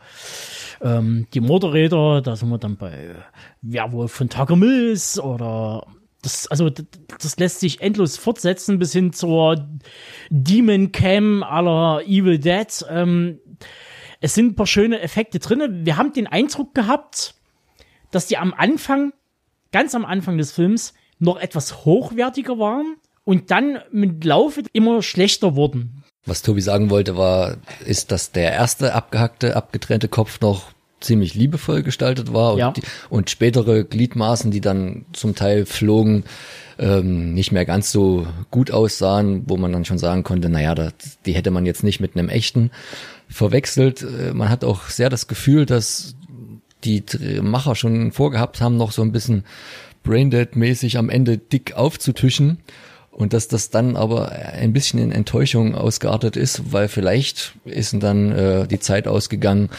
ähm, die Motorräder, da sind wir dann bei Werwolf von Tucker Mills oder das, also das, das lässt sich endlos fortsetzen bis hin zur Demon Cam aller Evil Dead. Ähm, es sind ein paar schöne Effekte drin. Wir haben den Eindruck gehabt, dass die am Anfang, ganz am Anfang des Films, noch etwas hochwertiger waren und dann mit Laufe immer schlechter wurden. Was Tobi sagen wollte, war, ist, dass der erste abgehackte, abgetrennte Kopf noch ziemlich liebevoll gestaltet war und, ja. die, und spätere Gliedmaßen, die dann zum Teil flogen, ähm, nicht mehr ganz so gut aussahen, wo man dann schon sagen konnte, naja, das, die hätte man jetzt nicht mit einem echten verwechselt. Äh, man hat auch sehr das Gefühl, dass die Macher schon vorgehabt haben, noch so ein bisschen Braindead-mäßig am Ende dick aufzutischen. Und dass das dann aber ein bisschen in Enttäuschung ausgeartet ist, weil vielleicht ist dann äh, die Zeit ausgegangen,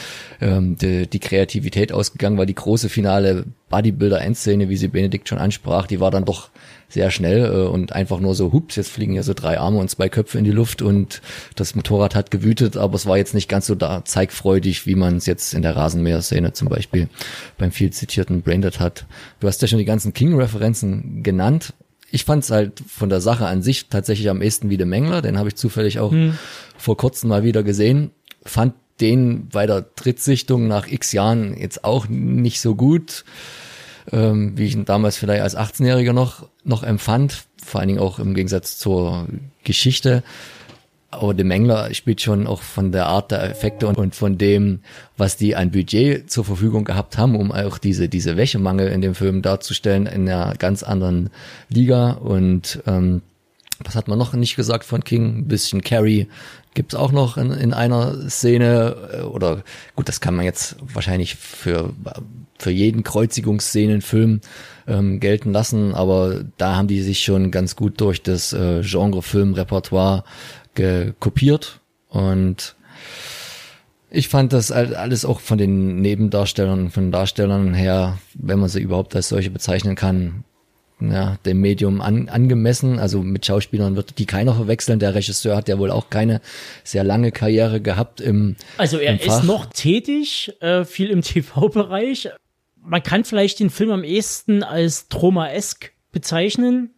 ähm, die, die Kreativität ausgegangen, weil die große finale Bodybuilder-Endszene, wie sie Benedikt schon ansprach, die war dann doch sehr schnell äh, und einfach nur so, hups, jetzt fliegen ja so drei Arme und zwei Köpfe in die Luft und das Motorrad hat gewütet, aber es war jetzt nicht ganz so da zeigfreudig, wie man es jetzt in der Rasenmäher-Szene zum Beispiel beim viel zitierten Braindead hat. Du hast ja schon die ganzen King-Referenzen genannt. Ich fand es halt von der Sache an sich tatsächlich am ehesten wie der Mengler, den habe ich zufällig auch hm. vor kurzem mal wieder gesehen. Fand den bei der Trittsichtung nach x Jahren jetzt auch nicht so gut ähm, wie ich ihn damals vielleicht als 18-Jähriger noch, noch empfand, vor allen Dingen auch im Gegensatz zur Geschichte. Aber der Mengler spielt schon auch von der Art der Effekte und, und von dem, was die an Budget zur Verfügung gehabt haben, um auch diese, diese Wäschemangel in dem Film darzustellen, in einer ganz anderen Liga. Und ähm, was hat man noch nicht gesagt von King? Ein bisschen Carrie gibt's auch noch in, in einer Szene. Äh, oder gut, das kann man jetzt wahrscheinlich für für jeden Kreuzigungsszenenfilm ähm, gelten lassen, aber da haben die sich schon ganz gut durch das äh, Genre-Film-Repertoire kopiert und ich fand das alles auch von den Nebendarstellern, von den Darstellern her, wenn man sie überhaupt als solche bezeichnen kann, ja, dem Medium an, angemessen. Also mit Schauspielern wird die keiner verwechseln. Der Regisseur hat ja wohl auch keine sehr lange Karriere gehabt im Also er im ist noch tätig, äh, viel im TV-Bereich, man kann vielleicht den Film am ehesten als Troma-esk bezeichnen.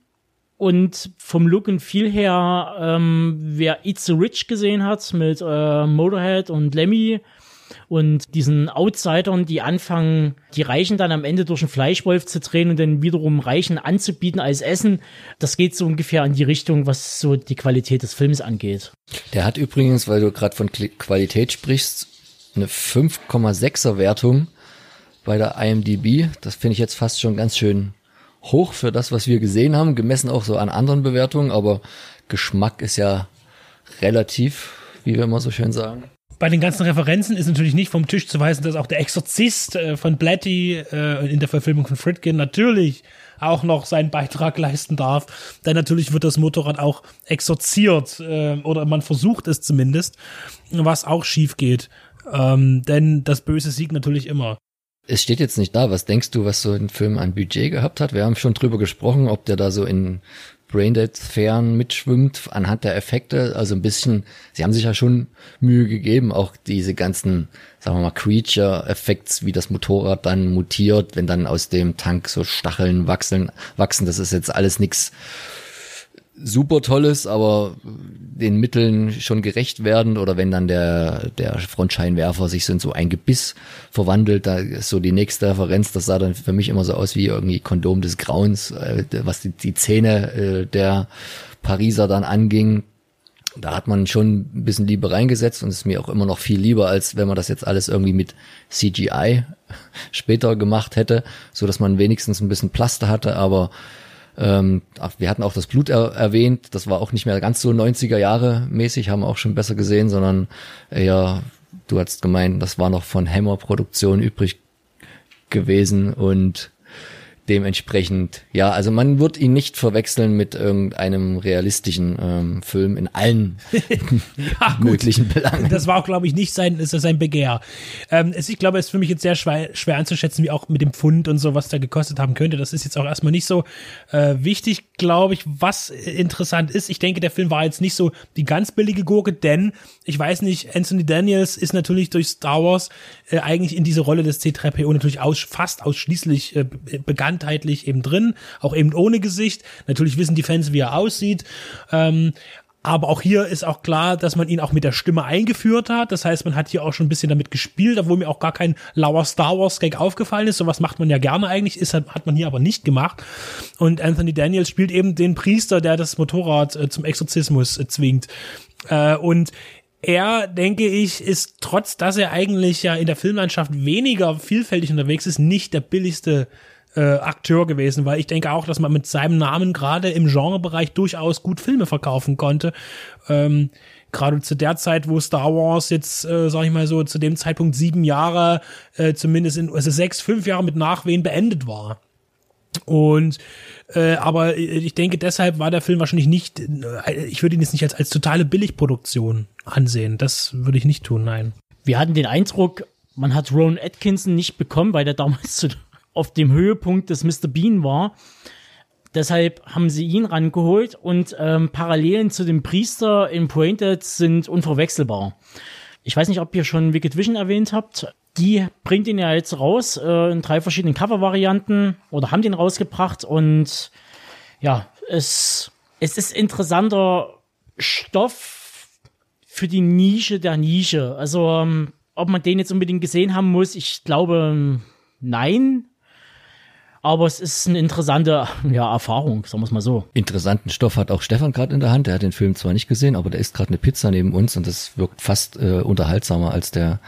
Und vom Look and Feel her, ähm, wer It's the Rich gesehen hat mit äh, Motorhead und Lemmy, und diesen Outsidern, die anfangen, die Reichen dann am Ende durch einen Fleischwolf zu drehen und dann wiederum Reichen anzubieten als Essen. Das geht so ungefähr in die Richtung, was so die Qualität des Films angeht. Der hat übrigens, weil du gerade von Qualität sprichst, eine 5,6er Wertung bei der IMDb. Das finde ich jetzt fast schon ganz schön hoch für das, was wir gesehen haben, gemessen auch so an anderen Bewertungen, aber Geschmack ist ja relativ, wie wir immer so schön sagen. Bei den ganzen Referenzen ist natürlich nicht vom Tisch zu weisen, dass auch der Exorzist äh, von Blatty äh, in der Verfilmung von Fritkin natürlich auch noch seinen Beitrag leisten darf. Denn natürlich wird das Motorrad auch exorziert äh, oder man versucht es zumindest, was auch schief geht. Ähm, denn das Böse siegt natürlich immer es steht jetzt nicht da. Was denkst du, was so ein Film an Budget gehabt hat? Wir haben schon drüber gesprochen, ob der da so in Braindead-Sphären mitschwimmt anhand der Effekte. Also ein bisschen, sie haben sich ja schon Mühe gegeben, auch diese ganzen, sagen wir mal, Creature-Effekts, wie das Motorrad dann mutiert, wenn dann aus dem Tank so Stacheln wachsen, wachsen. Das ist jetzt alles nix super tolles, aber den Mitteln schon gerecht werden oder wenn dann der, der Frontscheinwerfer sich so in so ein Gebiss verwandelt, da ist so die nächste Referenz, das sah dann für mich immer so aus wie irgendwie Kondom des Grauens, äh, was die, die Zähne äh, der Pariser dann anging. Da hat man schon ein bisschen Liebe reingesetzt und ist mir auch immer noch viel lieber, als wenn man das jetzt alles irgendwie mit CGI später gemacht hätte, so dass man wenigstens ein bisschen Plaste hatte, aber ähm, wir hatten auch das Blut er erwähnt, das war auch nicht mehr ganz so 90er Jahre mäßig, haben auch schon besser gesehen, sondern eher, du hast gemeint, das war noch von Hammer Produktion übrig gewesen und dementsprechend, ja, also man wird ihn nicht verwechseln mit irgendeinem realistischen ähm, Film in allen ja, möglichen Belangen. Das war auch, glaube ich, nicht sein, ist sein Begehr. Ähm, es, ich glaube, es ist für mich jetzt sehr schwer, schwer anzuschätzen, wie auch mit dem Pfund und so, was da gekostet haben könnte. Das ist jetzt auch erstmal nicht so äh, wichtig, glaube ich. Was interessant ist, ich denke, der Film war jetzt nicht so die ganz billige Gurke, denn ich weiß nicht, Anthony Daniels ist natürlich durch Star Wars äh, eigentlich in diese Rolle des C3PO natürlich aus, fast ausschließlich äh, begann gesamtheitlich eben drin, auch eben ohne Gesicht. Natürlich wissen die Fans, wie er aussieht. Ähm, aber auch hier ist auch klar, dass man ihn auch mit der Stimme eingeführt hat. Das heißt, man hat hier auch schon ein bisschen damit gespielt, obwohl mir auch gar kein lauer Star Wars Gag aufgefallen ist. Sowas macht man ja gerne eigentlich, ist, hat man hier aber nicht gemacht. Und Anthony Daniels spielt eben den Priester, der das Motorrad äh, zum Exorzismus äh, zwingt. Äh, und er, denke ich, ist trotz, dass er eigentlich ja in der Filmlandschaft weniger vielfältig unterwegs ist, nicht der billigste äh, Akteur gewesen, weil ich denke auch, dass man mit seinem Namen gerade im Genrebereich durchaus gut Filme verkaufen konnte. Ähm, gerade zu der Zeit, wo Star Wars jetzt, äh, sag ich mal so, zu dem Zeitpunkt sieben Jahre, äh, zumindest in, also sechs, fünf Jahre mit Nachwehen beendet war. Und äh, aber ich denke, deshalb war der Film wahrscheinlich nicht, äh, ich würde ihn jetzt nicht als, als totale Billigproduktion ansehen. Das würde ich nicht tun, nein. Wir hatten den Eindruck, man hat Ron Atkinson nicht bekommen, weil der damals zu auf dem Höhepunkt des Mr. Bean war. Deshalb haben sie ihn rangeholt und ähm, Parallelen zu dem Priester in Pointed sind unverwechselbar. Ich weiß nicht, ob ihr schon Wicked Vision erwähnt habt. Die bringt ihn ja jetzt raus äh, in drei verschiedenen Cover-Varianten oder haben den rausgebracht und ja, es, es ist interessanter Stoff für die Nische der Nische. Also, ähm, ob man den jetzt unbedingt gesehen haben muss, ich glaube, nein. Aber es ist eine interessante ja, Erfahrung, sagen wir es mal so. Interessanten Stoff hat auch Stefan gerade in der Hand. Der hat den Film zwar nicht gesehen, aber der isst gerade eine Pizza neben uns und das wirkt fast äh, unterhaltsamer als der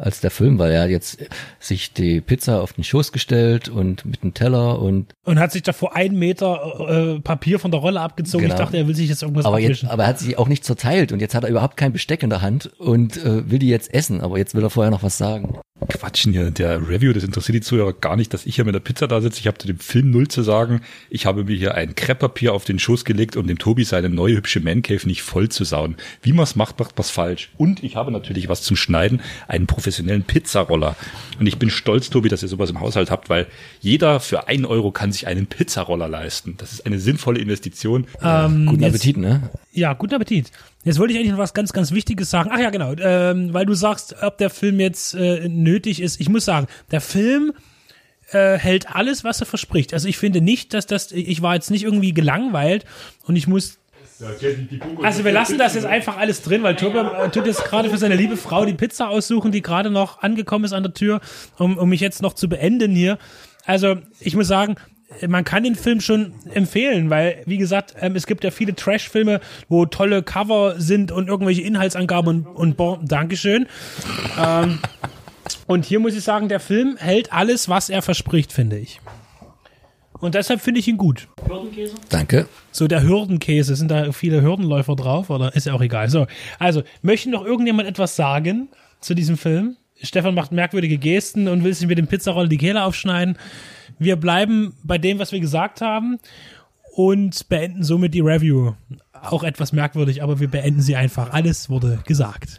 als der Film, weil er hat jetzt sich die Pizza auf den Schoß gestellt und mit einem Teller und und hat sich da vor einen Meter äh, Papier von der Rolle abgezogen. Genau. Ich dachte, er will sich jetzt irgendwas aber abwischen. jetzt, aber er hat sich auch nicht zerteilt und jetzt hat er überhaupt kein Besteck in der Hand und äh, will die jetzt essen, aber jetzt will er vorher noch was sagen. Quatschen hier, der Review, das interessiert die Zuhörer gar nicht, dass ich hier mit der Pizza da sitze. Ich habe zu dem Film null zu sagen. Ich habe mir hier ein Krepppapier auf den Schoß gelegt, um dem Tobi seine neue hübsche Mancave nicht voll zu sauen. Wie man es macht, macht was falsch. Und ich habe natürlich was zum Schneiden, einen professionellen Pizzaroller. Und ich bin stolz, Tobi, dass ihr sowas im Haushalt habt, weil jeder für einen Euro kann sich einen Pizzaroller leisten. Das ist eine sinnvolle Investition. Ähm, guten Appetit, ne? Ja, guten Appetit. Jetzt wollte ich eigentlich noch was ganz, ganz Wichtiges sagen. Ach ja, genau, ähm, weil du sagst, ob der Film jetzt äh, nötig ist. Ich muss sagen, der Film äh, hält alles, was er verspricht. Also ich finde nicht, dass das, ich war jetzt nicht irgendwie gelangweilt und ich muss Also wir lassen das jetzt einfach alles drin, weil Tobi äh, tut jetzt gerade für seine liebe Frau die Pizza aussuchen, die gerade noch angekommen ist an der Tür, um, um mich jetzt noch zu beenden hier. Also ich muss sagen, man kann den Film schon empfehlen, weil, wie gesagt, ähm, es gibt ja viele Trash-Filme, wo tolle Cover sind und irgendwelche Inhaltsangaben und, und bon, Dankeschön. Ähm, und hier muss ich sagen, der Film hält alles, was er verspricht, finde ich. Und deshalb finde ich ihn gut. Hürdenkäse? Danke. So der Hürdenkäse, sind da viele Hürdenläufer drauf oder ist ja auch egal. So, also, möchte noch irgendjemand etwas sagen zu diesem Film? Stefan macht merkwürdige Gesten und will sich mit dem Pizzaroll die Kehle aufschneiden. Wir bleiben bei dem, was wir gesagt haben und beenden somit die Review. Auch etwas merkwürdig, aber wir beenden sie einfach. Alles wurde gesagt.